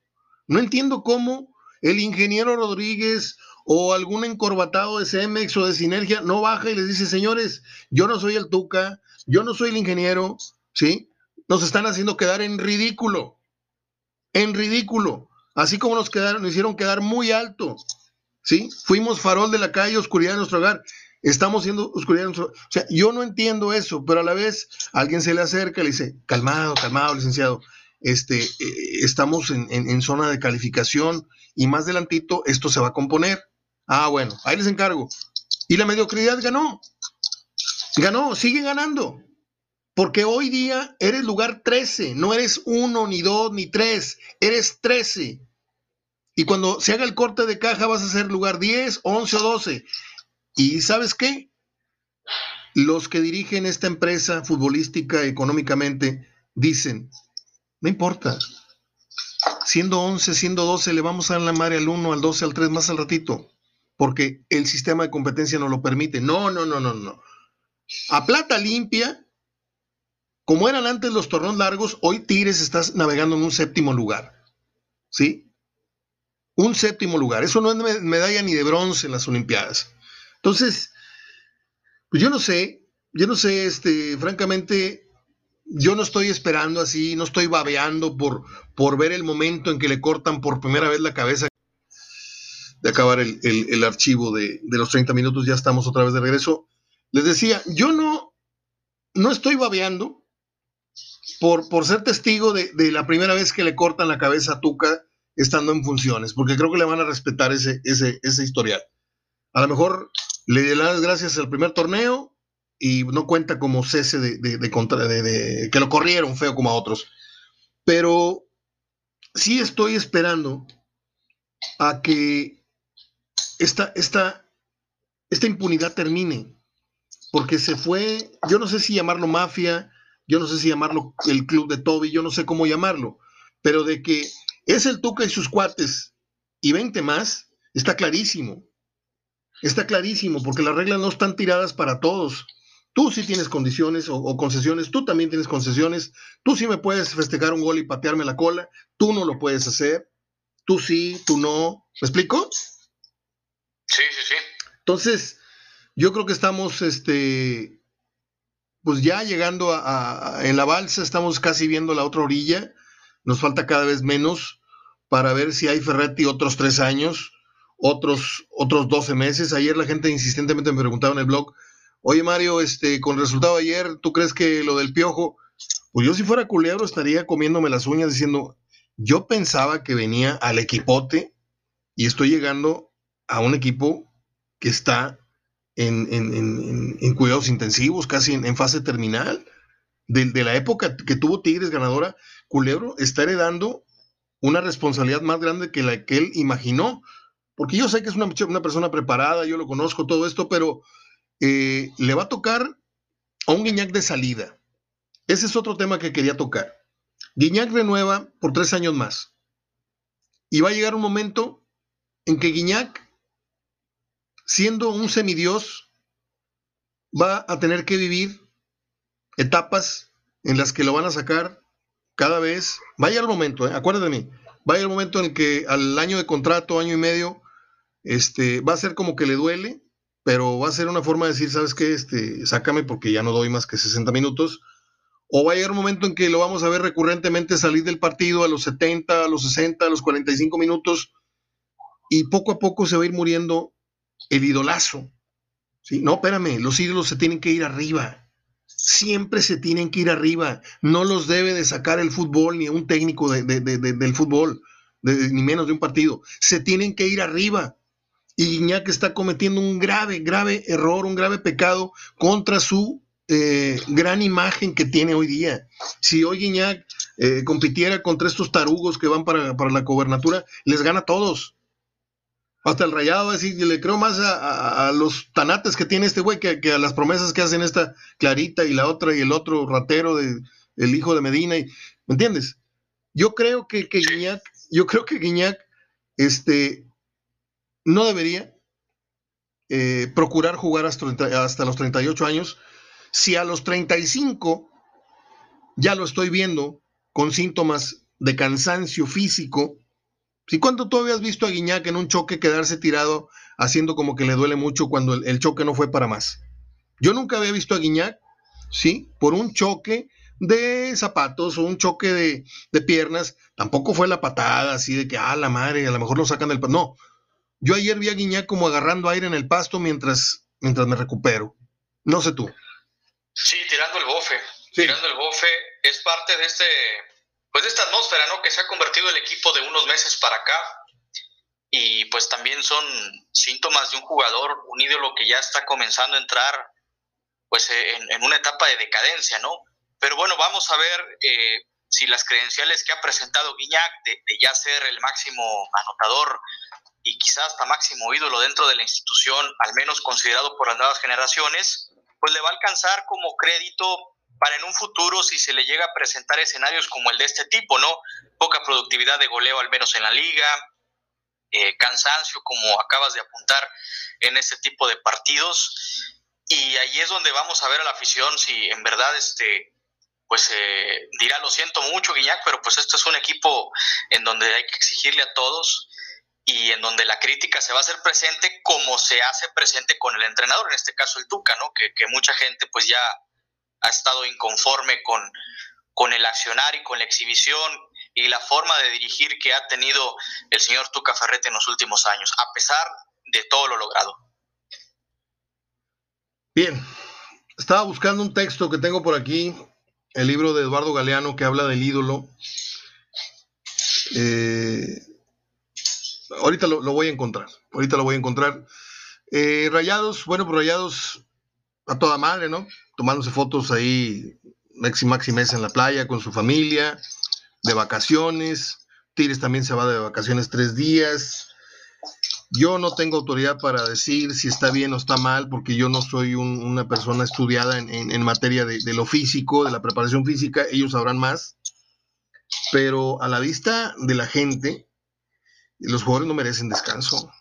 No entiendo cómo el ingeniero Rodríguez o algún encorbatado de Cemex o de Sinergia no baja y les dice, señores, yo no soy el Tuca, yo no soy el ingeniero, ¿sí? Nos están haciendo quedar en ridículo, en ridículo, así como nos quedaron, nos hicieron quedar muy alto, ¿sí? Fuimos farol de la calle, oscuridad de nuestro hogar, estamos siendo oscuridad de nuestro hogar. O sea, yo no entiendo eso, pero a la vez alguien se le acerca y le dice, calmado, calmado, licenciado, este, eh, estamos en, en zona de calificación y más adelantito esto se va a componer. Ah, bueno, ahí les encargo. Y la mediocridad ganó. Ganó, sigue ganando. Porque hoy día eres lugar 13, no eres uno, ni dos, ni tres, eres 13. Y cuando se haga el corte de caja vas a ser lugar 10, 11 o 12. ¿Y sabes qué? Los que dirigen esta empresa futbolística económicamente dicen, no importa, siendo 11, siendo 12, le vamos a dar la madre al 1, al 12, al 3 más al ratito porque el sistema de competencia no lo permite. No, no, no, no, no. A plata limpia, como eran antes los torneos largos, hoy Tigres está navegando en un séptimo lugar. ¿Sí? Un séptimo lugar. Eso no es medalla ni de bronce en las Olimpiadas. Entonces, pues yo no sé, yo no sé, este, francamente, yo no estoy esperando así, no estoy babeando por, por ver el momento en que le cortan por primera vez la cabeza de acabar el, archivo de, los 30 minutos, ya estamos otra vez de regreso. Les decía, yo no, no estoy babeando por, por ser testigo de, la primera vez que le cortan la cabeza a Tuca estando en funciones, porque creo que le van a respetar ese, ese, ese historial. A lo mejor le dan las gracias al primer torneo y no cuenta como cese de, de, de, que lo corrieron feo como a otros. Pero sí estoy esperando a que esta, esta, esta impunidad termine. Porque se fue, yo no sé si llamarlo mafia, yo no sé si llamarlo el club de Toby, yo no sé cómo llamarlo, pero de que es el Tuca y sus cuates y 20 más, está clarísimo. Está clarísimo, porque las reglas no están tiradas para todos. Tú sí tienes condiciones o, concesiones, tú también tienes concesiones, tú sí me puedes festejar un gol y patearme la cola, tú no lo puedes hacer, tú sí, tú no. ¿Me explico? Sí, sí, sí. Entonces, yo creo que estamos, este, pues ya llegando a, en la balsa, estamos casi viendo la otra orilla, nos falta cada vez menos para ver si hay Ferretti otros tres años, otros, otros 12 meses. Ayer la gente insistentemente me preguntaba en el blog, Oye, Mario, este, con el resultado de ayer, ¿tú crees que lo del piojo? Pues yo si fuera culebro estaría comiéndome las uñas diciendo, yo pensaba que venía al equipote y estoy llegando a un equipo que está en, cuidados intensivos, casi en, fase terminal. De, de, la época que tuvo Tigres ganadora, Culebro está heredando una responsabilidad más grande que la que él imaginó. Porque yo sé que es una, una persona preparada, yo lo conozco, todo esto, pero eh, le va a tocar a un Guiñac de salida. Ese es otro tema que quería tocar. Guiñac renueva por tres años más. Y va a llegar un momento en que Guiñac, siendo un semidios, va a tener que vivir etapas en las que lo van a sacar cada vez. Vaya el momento, ¿eh? acuérdate de mí. Vaya el momento en que al año de contrato, año y medio, este, va a ser como que le duele pero va a ser una forma de decir, ¿sabes qué? Este, sácame porque ya no doy más que 60 minutos. O va a llegar un momento en que lo vamos a ver recurrentemente salir del partido a los 70, a los 60, a los 45 minutos y poco a poco se va a ir muriendo el idolazo. ¿Sí? No, espérame, los ídolos se tienen que ir arriba. Siempre se tienen que ir arriba. No los debe de sacar el fútbol ni un técnico del fútbol, ni menos de un partido. Se tienen que ir arriba y Guiñac está cometiendo un grave, grave error, un grave pecado contra su eh, gran imagen que tiene hoy día. Si hoy Guiñac eh, compitiera contra estos tarugos que van para, la gobernatura, les gana a todos. Hasta el rayado, así, le creo más a, los tanates que tiene este güey que, a las promesas que hacen esta Clarita y la otra y el otro ratero de el hijo de Medina. Y, ¿Me entiendes? Yo creo que, que Guiñac, yo creo que Guiñac, este, no debería eh, procurar jugar hasta, hasta los 38 años. Si a los 35 ya lo estoy viendo con síntomas de cansancio físico, si cuánto tú habías visto a Guiñac en un choque quedarse tirado haciendo como que le duele mucho cuando el, choque no fue para más. Yo nunca había visto a Guiñac, ¿sí? Por un choque de zapatos o un choque de, de, piernas, tampoco fue la patada así de que, ah, la madre, a lo mejor lo sacan del... No, yo ayer vi a Guiñac como agarrando aire en el pasto mientras, mientras me recupero. No sé tú. Sí, tirando el bofe. Tirando el bofe es parte de este, pues de esta atmósfera, ¿no? Que se ha convertido el equipo de unos meses para acá. Y pues también son síntomas de un jugador, un ídolo que ya está comenzando a entrar pues en, una etapa de decadencia, ¿no? Pero bueno, vamos a ver eh, si las credenciales que ha presentado Guiñac de, de, ya ser el máximo anotador y quizás hasta máximo ídolo dentro de la institución, al menos considerado por las nuevas generaciones, pues le va a alcanzar como crédito para en un futuro si se le llega a presentar escenarios como el de este tipo, ¿no? Poca productividad de goleo al menos en la liga, eh, cansancio como acabas de apuntar en este tipo de partidos y ahí es donde vamos a ver a la afición si en verdad este pues eh, dirá lo siento mucho Guiñac, pero pues esto es un equipo en donde hay que exigirle a todos y en donde la crítica se va a hacer presente como se hace presente con el entrenador, en este caso el Tuca, ¿no? Que, mucha gente pues ya ha estado inconforme con, con el accionar y con la exhibición y la forma de dirigir que ha tenido el señor Tuca Ferrete en los últimos años, a pesar de todo lo logrado. Bien, estaba buscando un texto que tengo por aquí, el libro de Eduardo Galeano que habla del ídolo. Eh, ahorita lo, voy a encontrar, ahorita lo voy a encontrar. Eh, rayados, bueno, pues Rayados a toda madre, ¿no? Tomándose fotos ahí, Maxi Maxi Mesa en la playa con su familia, de vacaciones. Tigres también se va de vacaciones tres días. Yo no tengo autoridad para decir si está bien o está mal, porque yo no soy una persona estudiada en, materia de, de, lo físico, de la preparación física, ellos sabrán más. Pero a la vista de la gente, los jugadores no merecen descanso.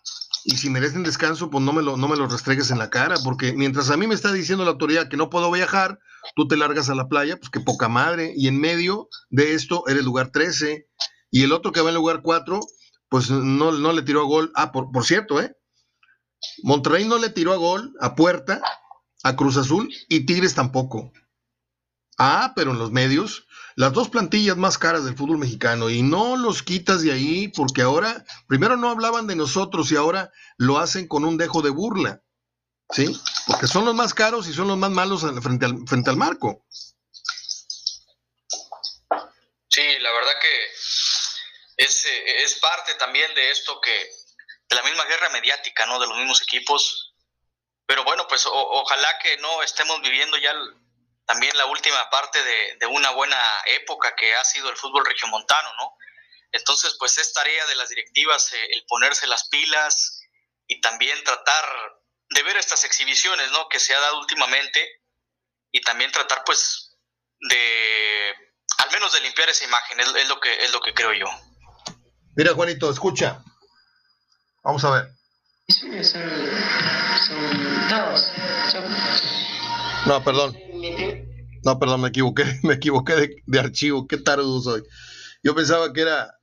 Y si merecen descanso, pues no me, lo, no me lo restregues en la cara, porque mientras a mí me está diciendo la autoridad que no puedo viajar, tú te largas a la playa, pues qué poca madre. Y en medio de esto eres lugar 13. Y el otro que va en lugar 4, pues no, no le tiró a gol. Ah, por, por cierto, ¿eh? Monterrey no le tiró a gol a Puerta, a Cruz Azul y Tigres tampoco. Ah, pero en los medios las dos plantillas más caras del fútbol mexicano y no los quitas de ahí porque ahora, primero no hablaban de nosotros y ahora lo hacen con un dejo de burla, ¿sí? Porque son los más caros y son los más malos frente al, frente al marco. Sí, la verdad que es, es parte también de esto que, de la misma guerra mediática, ¿no? De los mismos equipos. Pero bueno, pues ojalá que no estemos viviendo ya también la última parte de, una buena época que ha sido el fútbol regiomontano, ¿no? Entonces, pues es tarea de las directivas eh, el ponerse las pilas y también tratar de ver estas exhibiciones, ¿no? Que se ha dado últimamente y también tratar, pues, de, al menos de limpiar esa imagen, es, lo, que, es lo que creo yo. Mira, Juanito, escucha. Vamos a ver. No, perdón. No, perdón, me equivoqué, me equivoqué de, archivo, qué tardo soy. Yo pensaba que era,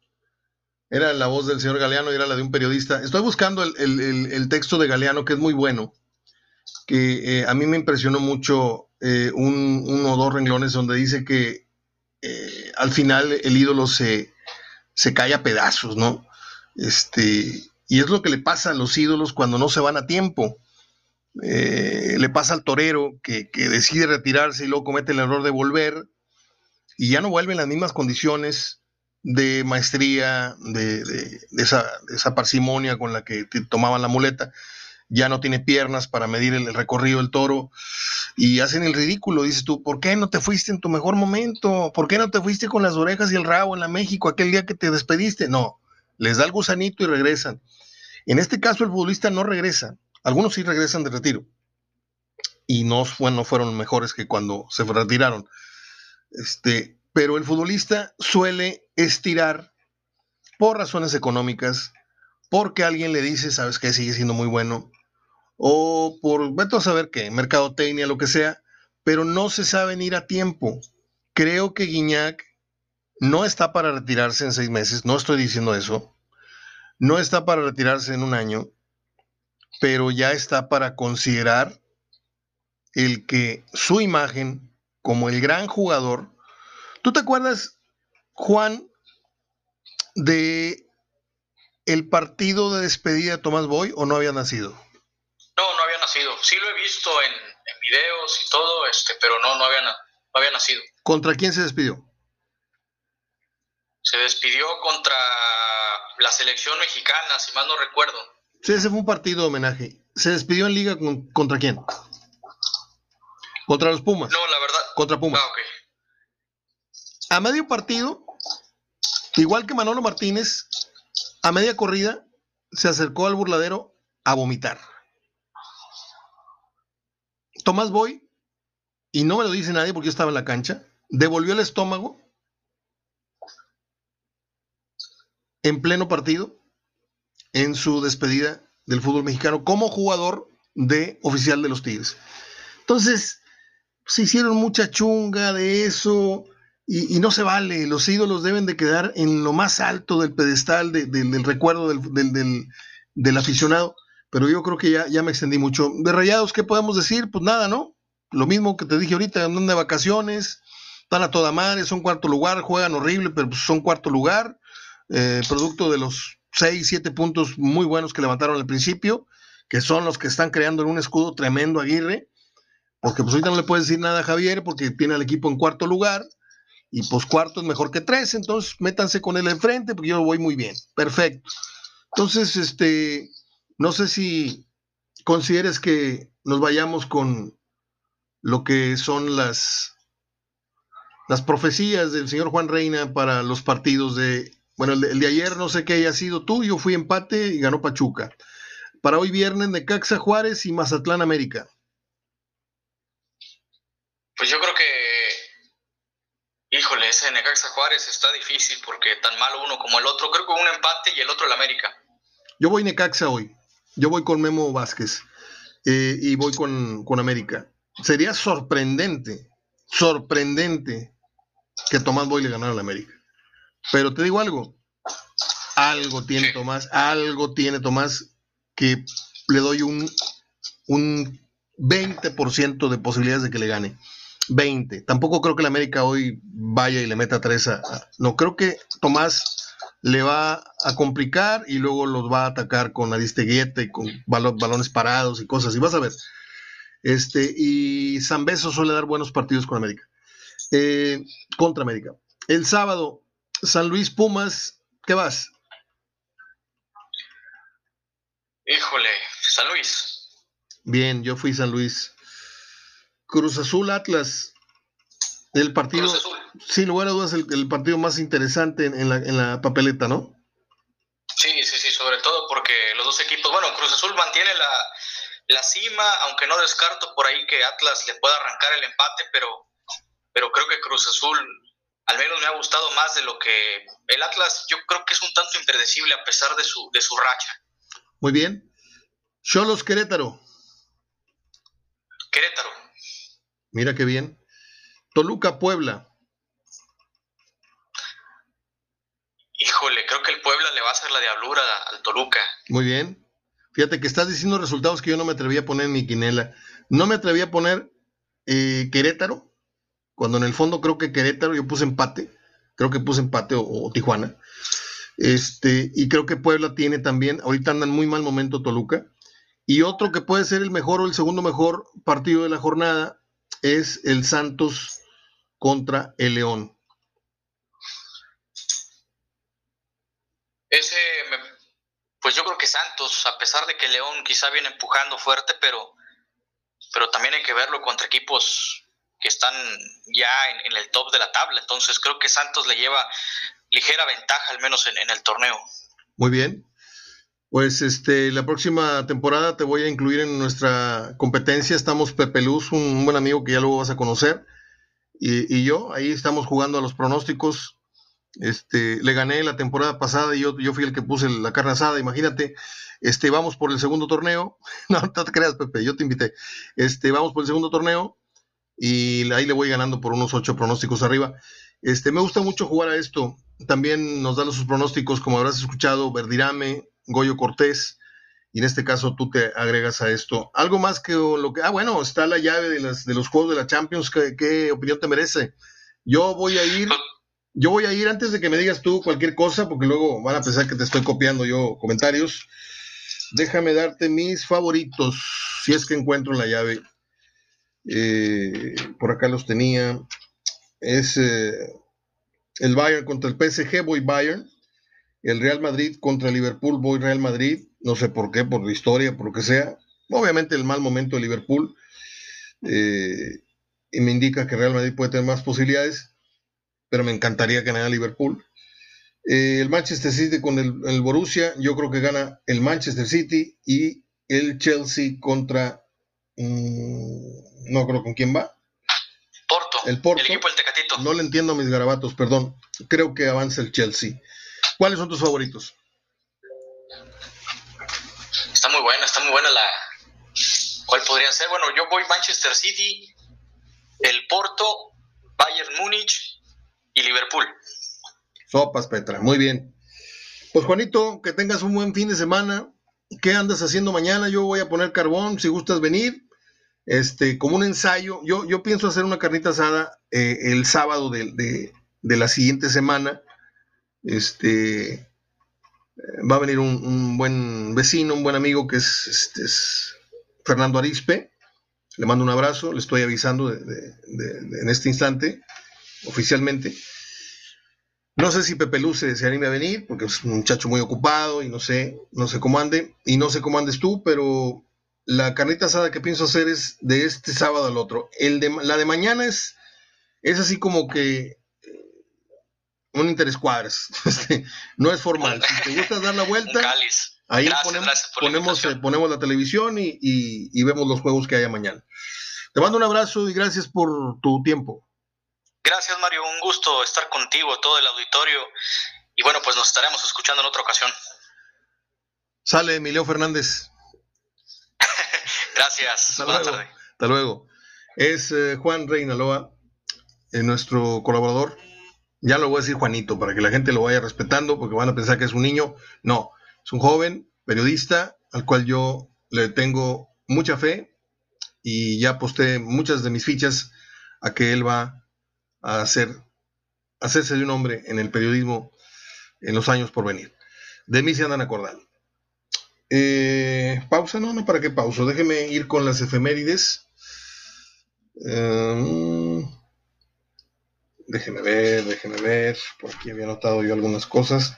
era la voz del señor Galeano y era la de un periodista. Estoy buscando el, texto de Galeano, que es muy bueno, que eh, a mí me impresionó mucho eh, un, uno o dos renglones donde dice que eh, al final el ídolo se, se cae a pedazos, ¿no? Este, y es lo que le pasa a los ídolos cuando no se van a tiempo. Eh, le pasa al torero que, decide retirarse y luego comete el error de volver y ya no vuelve en las mismas condiciones de maestría, de, esa, parsimonia con la que tomaban la muleta. Ya no tiene piernas para medir el, recorrido del toro y hacen el ridículo. Dices tú, ¿por qué no te fuiste en tu mejor momento? ¿Por qué no te fuiste con las orejas y el rabo en la México aquel día que te despediste? No, les da el gusanito y regresan. En este caso, el futbolista no regresa algunos sí regresan de retiro. Y no, fueron mejores que cuando se retiraron. Este, pero el futbolista suele estirar por razones económicas, porque alguien le dice, sabes que sigue siendo muy bueno, o por, vete a saber qué, mercadotecnia, lo que sea, pero no se saben ir a tiempo. Creo que Guiñac no está para retirarse en seis meses, no estoy diciendo eso, no está para retirarse en un año, pero ya está para considerar el que su imagen como el gran jugador. ¿Tú te acuerdas, Juan, de el partido de despedida de Tomás Boy o no había nacido? No, no había nacido. Sí lo he visto en, videos y todo, este, pero no, no había, no había nacido. ¿Contra quién se despidió? Se despidió contra la selección mexicana, si mal no recuerdo. Sí, ese fue un partido de homenaje. ¿Se despidió en liga contra quién? Contra los Pumas. No, la verdad. Contra Pumas. Ah, ok. A medio partido, igual que Manolo Martínez, a media corrida, se acercó al burladero a vomitar. Tomás Boy, y no me lo dice nadie porque yo estaba en la cancha, devolvió el estómago en pleno partido en su despedida del fútbol mexicano como jugador de oficial de los Tigres. Entonces, se hicieron mucha chunga de eso. y, no se vale, los ídolos deben de quedar en lo más alto del pedestal del recuerdo del, aficionado, pero yo creo que ya, ya me extendí mucho. De Rayados, ¿qué podemos decir? Pues nada, ¿no? Lo mismo que te dije ahorita, andan de vacaciones, están a toda madre, son cuarto lugar, juegan horrible, pero pues son cuarto lugar, eh, producto de los seis, siete puntos muy buenos que levantaron al principio, que son los que están creando en un escudo tremendo Aguirre, porque pues ahorita no le puedes decir nada a Javier porque tiene al equipo en cuarto lugar, y pues cuarto es mejor que tres, entonces métanse con él enfrente porque yo voy muy bien. Perfecto. Entonces, este, no sé si consideres que nos vayamos con lo que son las, las profecías del señor Juan Reina para los partidos de, bueno, el de, el de ayer no sé qué haya sido tú, yo fui empate y ganó Pachuca. Para hoy viernes de Caxa Juárez y Mazatlán América. Pues yo creo que Híjole, ese Necaxa Juárez está difícil porque tan malo uno como el otro. Creo que un empate y el otro el América. Yo voy Necaxa hoy. Yo voy con Memo Vázquez eh, y voy con, América. Sería sorprendente, sorprendente que Tomás Boy le ganara al América. Pero te digo algo, algo tiene Tomás, algo tiene Tomás que le doy un, un 20% de posibilidades de que le gane. 20. Tampoco creo que la América hoy vaya y le meta 3 a, No, creo que Tomás le va a complicar y luego los va a atacar con Aristeguieta y con balones parados y cosas. Y vas a ver. Este, y San Beso suele dar buenos partidos con América. Eh, contra América. El sábado, San Luis Pumas, ¿qué vas? Híjole, San Luis. Bien, yo fui San Luis. Cruz Azul Atlas. El partido, sin lugar a dudas, el, partido más interesante en, la, papeleta, ¿no? Sí, sí, sí, sobre todo porque los dos equipos, bueno, Cruz Azul mantiene la, cima, aunque no descarto por ahí que Atlas le pueda arrancar el empate, pero, pero creo que Cruz Azul al menos me ha gustado más de lo que el Atlas, yo creo que es un tanto impredecible a pesar de su, de su racha. Muy bien. Cholos Querétaro. Querétaro. Mira qué bien. Toluca, Puebla. Híjole, creo que el Puebla le va a hacer la diablura al Toluca. Muy bien. Fíjate que estás diciendo resultados que yo no me atreví a poner en mi quinela. No me atreví a poner eh, Querétaro, cuando en el fondo creo que Querétaro yo puse empate. Creo que puse empate o, Tijuana. Este, y creo que Puebla tiene también, ahorita anda en muy mal momento Toluca. Y otro que puede ser el mejor o el segundo mejor partido de la jornada es el Santos contra el León. Ese, pues yo creo que Santos, a pesar de que León quizá viene empujando fuerte, pero, pero también hay que verlo contra equipos que están ya en, el top de la tabla. Entonces creo que Santos le lleva ligera ventaja, al menos en, en el torneo. Muy bien. Pues este, la próxima temporada te voy a incluir en nuestra competencia. Estamos Pepe Luz, un, buen amigo que ya luego vas a conocer, y, yo. Ahí estamos jugando a los pronósticos. Este, le gané la temporada pasada y yo, yo fui el que puse la carne asada. Imagínate, este, vamos por el segundo torneo. No, no te creas, Pepe, yo te invité. Este, vamos por el segundo torneo y ahí le voy ganando por unos ocho pronósticos arriba. Este, me gusta mucho jugar a esto. También nos da los pronósticos, como habrás escuchado, Verdirame, Goyo Cortés, y en este caso tú te agregas a esto. Algo más que lo que, ah, bueno, está la llave de, las, de los juegos de la Champions, ¿qué, opinión te merece? Yo voy a ir, yo voy a ir antes de que me digas tú cualquier cosa, porque luego van a pensar que te estoy copiando yo comentarios. Déjame darte mis favoritos, si es que encuentro la llave. Eh, por acá los tenía. Es eh, el Bayern contra el PSG, voy Bayern el Real Madrid contra Liverpool, voy Real Madrid, no sé por qué, por la historia, por lo que sea. Obviamente el mal momento de Liverpool eh, y me indica que Real Madrid puede tener más posibilidades, pero me encantaría que ganara Liverpool. El Manchester City con el, Borussia, yo creo que gana el Manchester City y el Chelsea contra, mm, no creo con quién va. Porto. El Porto. El equipo del Tecatito. No le entiendo mis garabatos, perdón. Creo que avanza el Chelsea. ¿Cuáles son tus favoritos? Está muy buena, está muy buena la. ¿Cuál podría ser? Bueno, yo voy Manchester City, el Porto, Bayern Múnich y Liverpool. Sopas, Petra, muy bien. Pues Juanito, que tengas un buen fin de semana. ¿Qué andas haciendo mañana? Yo voy a poner carbón, si gustas venir. Este, como un ensayo. Yo, yo pienso hacer una carnita asada eh, el sábado de, la siguiente semana. Este, va a venir un, buen vecino, un buen amigo que es, este, es Fernando Arispe. Le mando un abrazo, le estoy avisando en este instante, oficialmente. No sé si Pepe Luce se anime a venir, porque es un muchacho muy ocupado y no sé, no sé cómo ande, y no sé cómo andes tú, pero la carnita asada que pienso hacer es de este sábado al otro. El de, la de mañana es, es así como que eh, un interés cuadras. Este, no es formal. Si te gusta dar la vuelta, ahí ponemos, ponemos, la ponemos, la televisión y, y vemos los juegos que haya mañana. Te mando un abrazo y gracias por tu tiempo. Gracias, Mario. Un gusto estar contigo, todo el auditorio. Y bueno, pues nos estaremos escuchando en otra ocasión. Sale Emilio Fernández. Gracias. Hasta luego. Hasta luego. Es eh, Juan Reinaloa, eh, nuestro colaborador. Ya lo voy a decir Juanito para que la gente lo vaya respetando porque van a pensar que es un niño. No, es un joven periodista al cual yo le tengo mucha fe y ya aposté muchas de mis fichas a que él va a hacer, hacerse de un hombre en el periodismo en los años por venir. De mí se andan acordando. Eh, pausa, no, no, ¿para qué pausa? Déjeme ir con las efemérides. Em, déjeme ver, déjeme ver. Por aquí había notado yo algunas cosas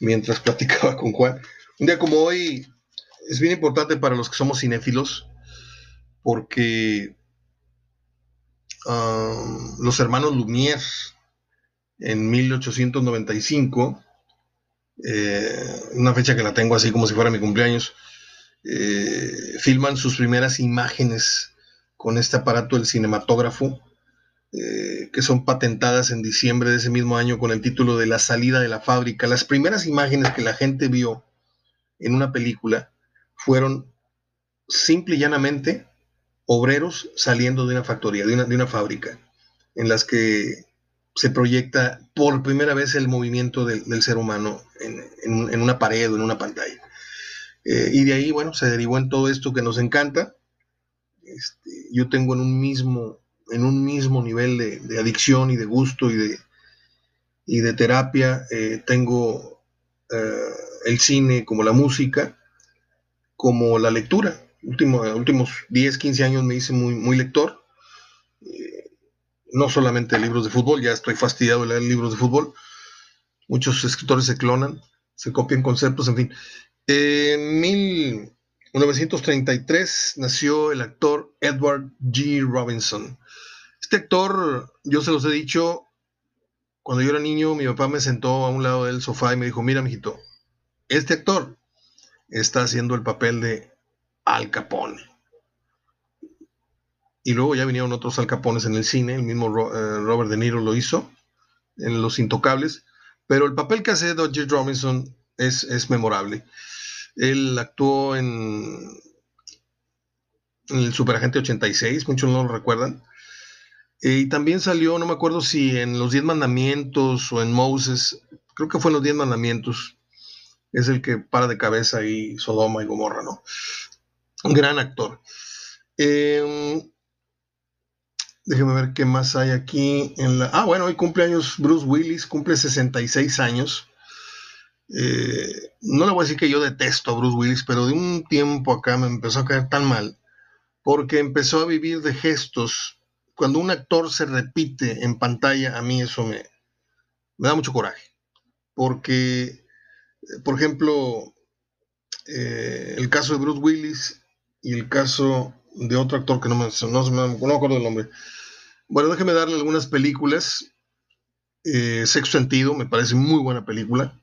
mientras platicaba con Juan. Un día como hoy es bien importante para los que somos cinéfilos porque los hermanos Lumière en 1895, eh, una fecha que la tengo así como si fuera mi cumpleaños, eh, filman sus primeras imágenes con este aparato del cinematógrafo, eh, que son patentadas en diciembre de ese mismo año con el título de La salida de la fábrica. Las primeras imágenes que la gente vio en una película fueron simple y llanamente obreros saliendo de una factoría, de una, de una fábrica, en las que se proyecta por primera vez el movimiento del, ser humano en, una pared o en una pantalla. Eh, y de ahí, bueno, se derivó en todo esto que nos encanta. Este, yo tengo en un mismo, en un mismo nivel de, adicción y de gusto y de, y de terapia, eh, tengo eh, el cine como la música, como la lectura últimos 10, 15 años me hice muy, muy lector. No solamente libros de fútbol, ya estoy fastidiado de leer libros de fútbol. Muchos escritores se clonan, se copian conceptos, en fin. En 1933 nació el actor Edward G. Robinson. Este actor, yo se los he dicho, cuando yo era niño, mi papá me sentó a un lado del sofá y me dijo, mira, mijito, este actor está haciendo el papel de al Capone. Y luego ya vinieron otros Al Capones en el cine, el mismo eh, Robert De Niro lo hizo en Los Intocables, pero el papel que hace Dodger Robinson es, es memorable. Él actuó en, en el Superagente 86, muchos no lo recuerdan. Y también salió, no me acuerdo si en Los Diez Mandamientos o en Moses, creo que fue en Los Diez Mandamientos, es el que para de cabeza ahí Sodoma y Gomorra, ¿no? Un gran actor. Eh, déjeme ver qué más hay aquí. En la, ah, bueno, hoy cumpleaños Bruce Willis, cumple 66 años. Eh, no le voy a decir que yo detesto a Bruce Willis, pero de un tiempo acá me empezó a caer tan mal porque empezó a vivir de gestos. Cuando un actor se repite en pantalla, a mí eso me, da mucho coraje. Porque, por ejemplo, eh, el caso de Bruce Willis y el caso de otro actor que no me, no, me acuerdo el nombre. Bueno, déjeme darle algunas películas. Eh, Sexto Sentido, me parece muy buena película.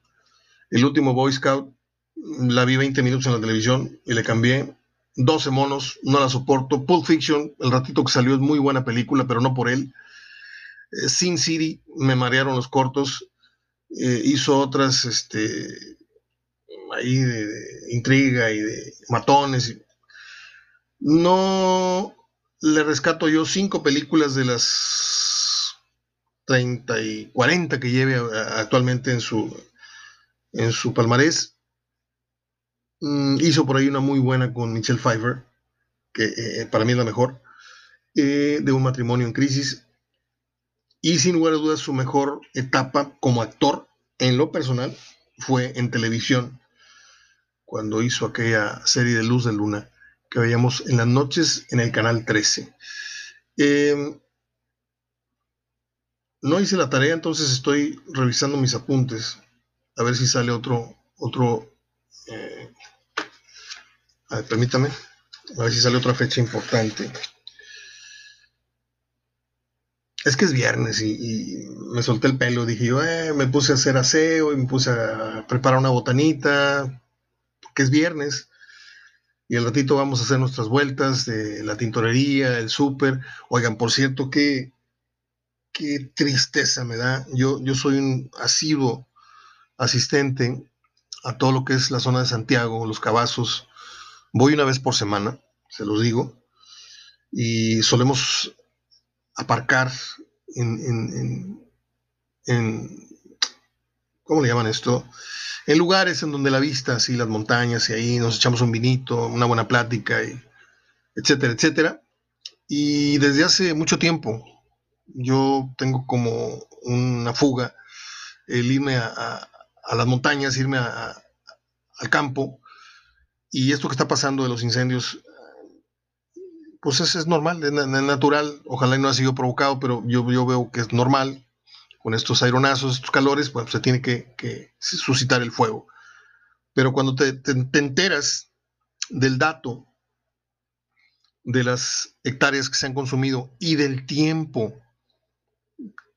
El último Boy Scout, la vi 20 minutos en la televisión y le cambié. 12 monos, no la soporto. Pulp Fiction, el ratito que salió es muy buena película, pero no por él. Eh, Sin City, me marearon los cortos. Eh, hizo otras, este, ahí de, de, intriga y de matones. No le rescato yo cinco películas de las 30 y 40 que lleve actualmente en su, en su palmarés. Mm, hizo por ahí una muy buena con Michelle Pfeiffer, que eh, para mí es la mejor, eh, de un matrimonio en crisis. Y sin lugar a dudas su mejor etapa como actor en lo personal fue en televisión, cuando hizo aquella serie de Luz de Luna que veíamos en las noches en el canal 13. Em, no hice la tarea, entonces estoy revisando mis apuntes a ver si sale otro, otro, eh, a ver, permítame, a ver si sale otra fecha importante. Es que es viernes y, me solté el pelo, dije yo, eh, me puse a hacer aseo y me puse a preparar una botanita, que es viernes. Y al ratito vamos a hacer nuestras vueltas de la tintorería, el súper. Oigan, por cierto, qué, qué tristeza me da. Yo, yo soy un asiduo asistente a todo lo que es la zona de Santiago, los cabazos. Voy una vez por semana, se los digo. Y solemos aparcar en, ¿cómo le llaman esto? En lugares en donde la vista, así las montañas y ahí nos echamos un vinito, una buena plática, y etcétera, etcétera. Y desde hace mucho tiempo yo tengo como una fuga el irme a, las montañas, irme al campo. Y esto que está pasando de los incendios pues es, es normal, es, natural, ojalá no ha sido provocado, pero yo, yo veo que es normal, con estos aeronazos, estos calores, pues se tiene que, suscitar el fuego. Pero cuando te, te, enteras del dato de las hectáreas que se han consumido y del tiempo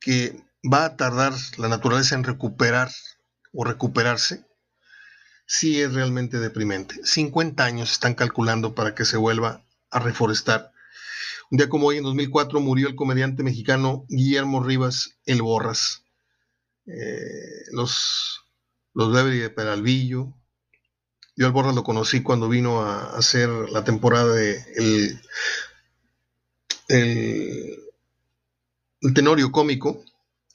que va a tardar la naturaleza en recuperar o recuperarse, sí es realmente deprimente. 50 años están calculando para que se vuelva a reforestar. Un día como hoy, en 2004, murió el comediante mexicano Guillermo Rivas El Borras. Eh, los, los Beverly de Peralvillo. Yo al Borras lo conocí cuando vino a hacer la temporada de el, el, Tenorio cómico,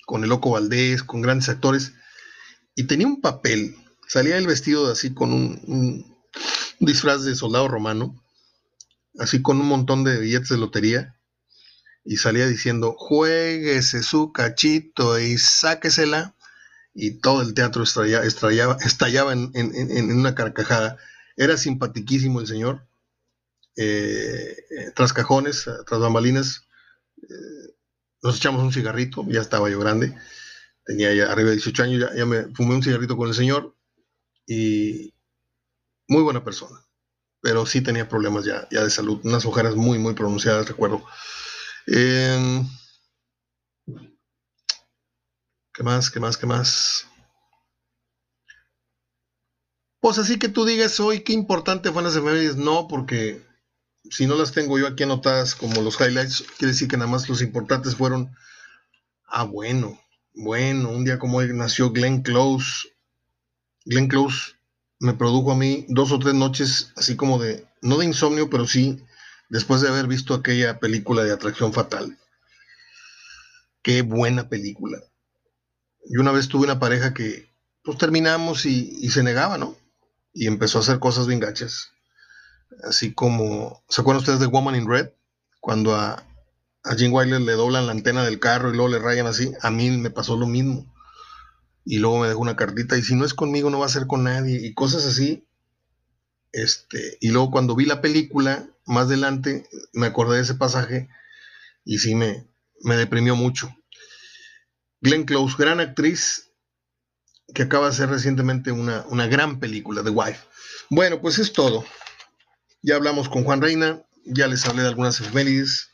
con el Loco Valdés, con grandes actores, y tenía un papel, salía el vestido así con un disfraz de soldado romano, así con un montón de billetes de lotería, y salía diciendo, jueguese su cachito y sáquesela, y todo el teatro estallaba, estallaba en, una carcajada. Era simpaticísimo el señor, eh, tras cajones, tras bambalinas, eh, nos echamos un cigarrito, ya estaba yo grande, tenía ya arriba de 18 años, ya me fumé un cigarrito con el señor, y muy buena persona pero sí tenía problemas ya, ya de salud, unas ojeras muy, muy pronunciadas, recuerdo. Em, ¿Qué más? ¿Qué más? ¿Qué más? Pues así que tú digas hoy qué importante fueron las efemérides, no, porque si no las tengo yo aquí anotadas como los highlights, quiere decir que nada más los importantes fueron, ah, bueno, bueno, un día como hoy nació Glenn Close. Glenn Close me produjo a mí dos o tres noches así como de, no de insomnio, pero sí después de haber visto aquella película de Atracción Fatal. Qué buena película. Y una vez tuve una pareja que pues terminamos y, se negaba, ¿no? Y empezó a hacer cosas bien gachas. Así como, ¿se acuerdan ustedes de Woman in Red? Cuando a, a Jim le doblan la antena del carro y luego le rayan así. A mí me pasó lo mismo y luego me dejó una cartita y si no es conmigo no va a ser con nadie y cosas así. Este, y luego cuando vi la película, más adelante me acordé de ese pasaje y sí me, me deprimió mucho. Glenn Close, gran actriz que acaba de hacer recientemente una, una gran película, The Wife. Bueno, pues es todo. Ya hablamos con Juan Reina, ya les hablé de algunas efemérides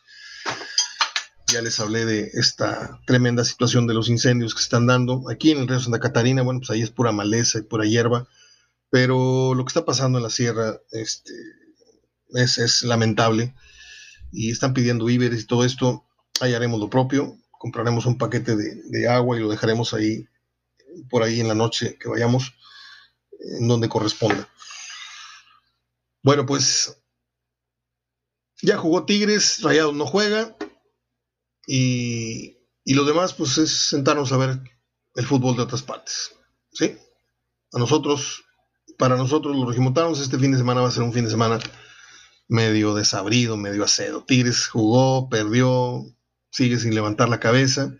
ya les hablé de esta tremenda situación de los incendios que están dando. Aquí en el río Santa Catarina, bueno, pues ahí es pura maleza y pura hierba, pero lo que está pasando en la sierra este, es, lamentable y están pidiendo víveres y todo esto. Ahí haremos lo propio, compraremos un paquete de agua y lo dejaremos ahí, por ahí en la noche que vayamos, en donde corresponda. Bueno, pues ya jugó Tigres, Rayados no juega, y y lo demás, pues es sentarnos a ver el fútbol de otras partes. ¿Sí? A nosotros, para nosotros los regimontanos, este fin de semana va a ser un fin de semana medio desabrido, medio acedo. Tigres jugó, perdió, sigue sin levantar la cabeza.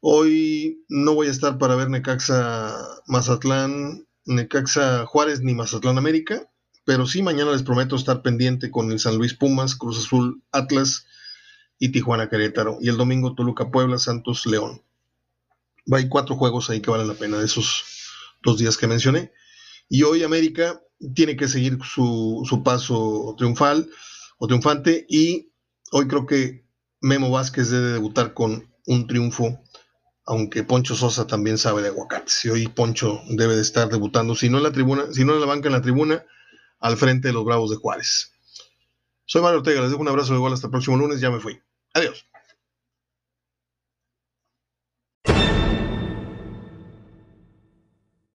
Hoy no voy a estar para ver Necaxa Mazatlán, Necaxa Juárez ni Mazatlán América, pero sí mañana les prometo estar pendiente con el San Luis Pumas, Cruz Azul Atlas y Tijuana Querétaro. Y el domingo Toluca Puebla, Santos León. Hay cuatro juegos ahí que valen la pena de esos dos días que mencioné. Y hoy América tiene que seguir su, su paso triunfal o triunfante y hoy creo que Memo Vázquez debe debutar con un triunfo, aunque Poncho Sosa también sabe de aguacates. Y hoy Poncho debe de estar debutando, si no en la tribuna, si no en la banca, en la tribuna, al frente de los Bravos de Juárez. Soy Mario Ortega, les dejo un abrazo de igual hasta el próximo lunes, ya me fui. Adiós.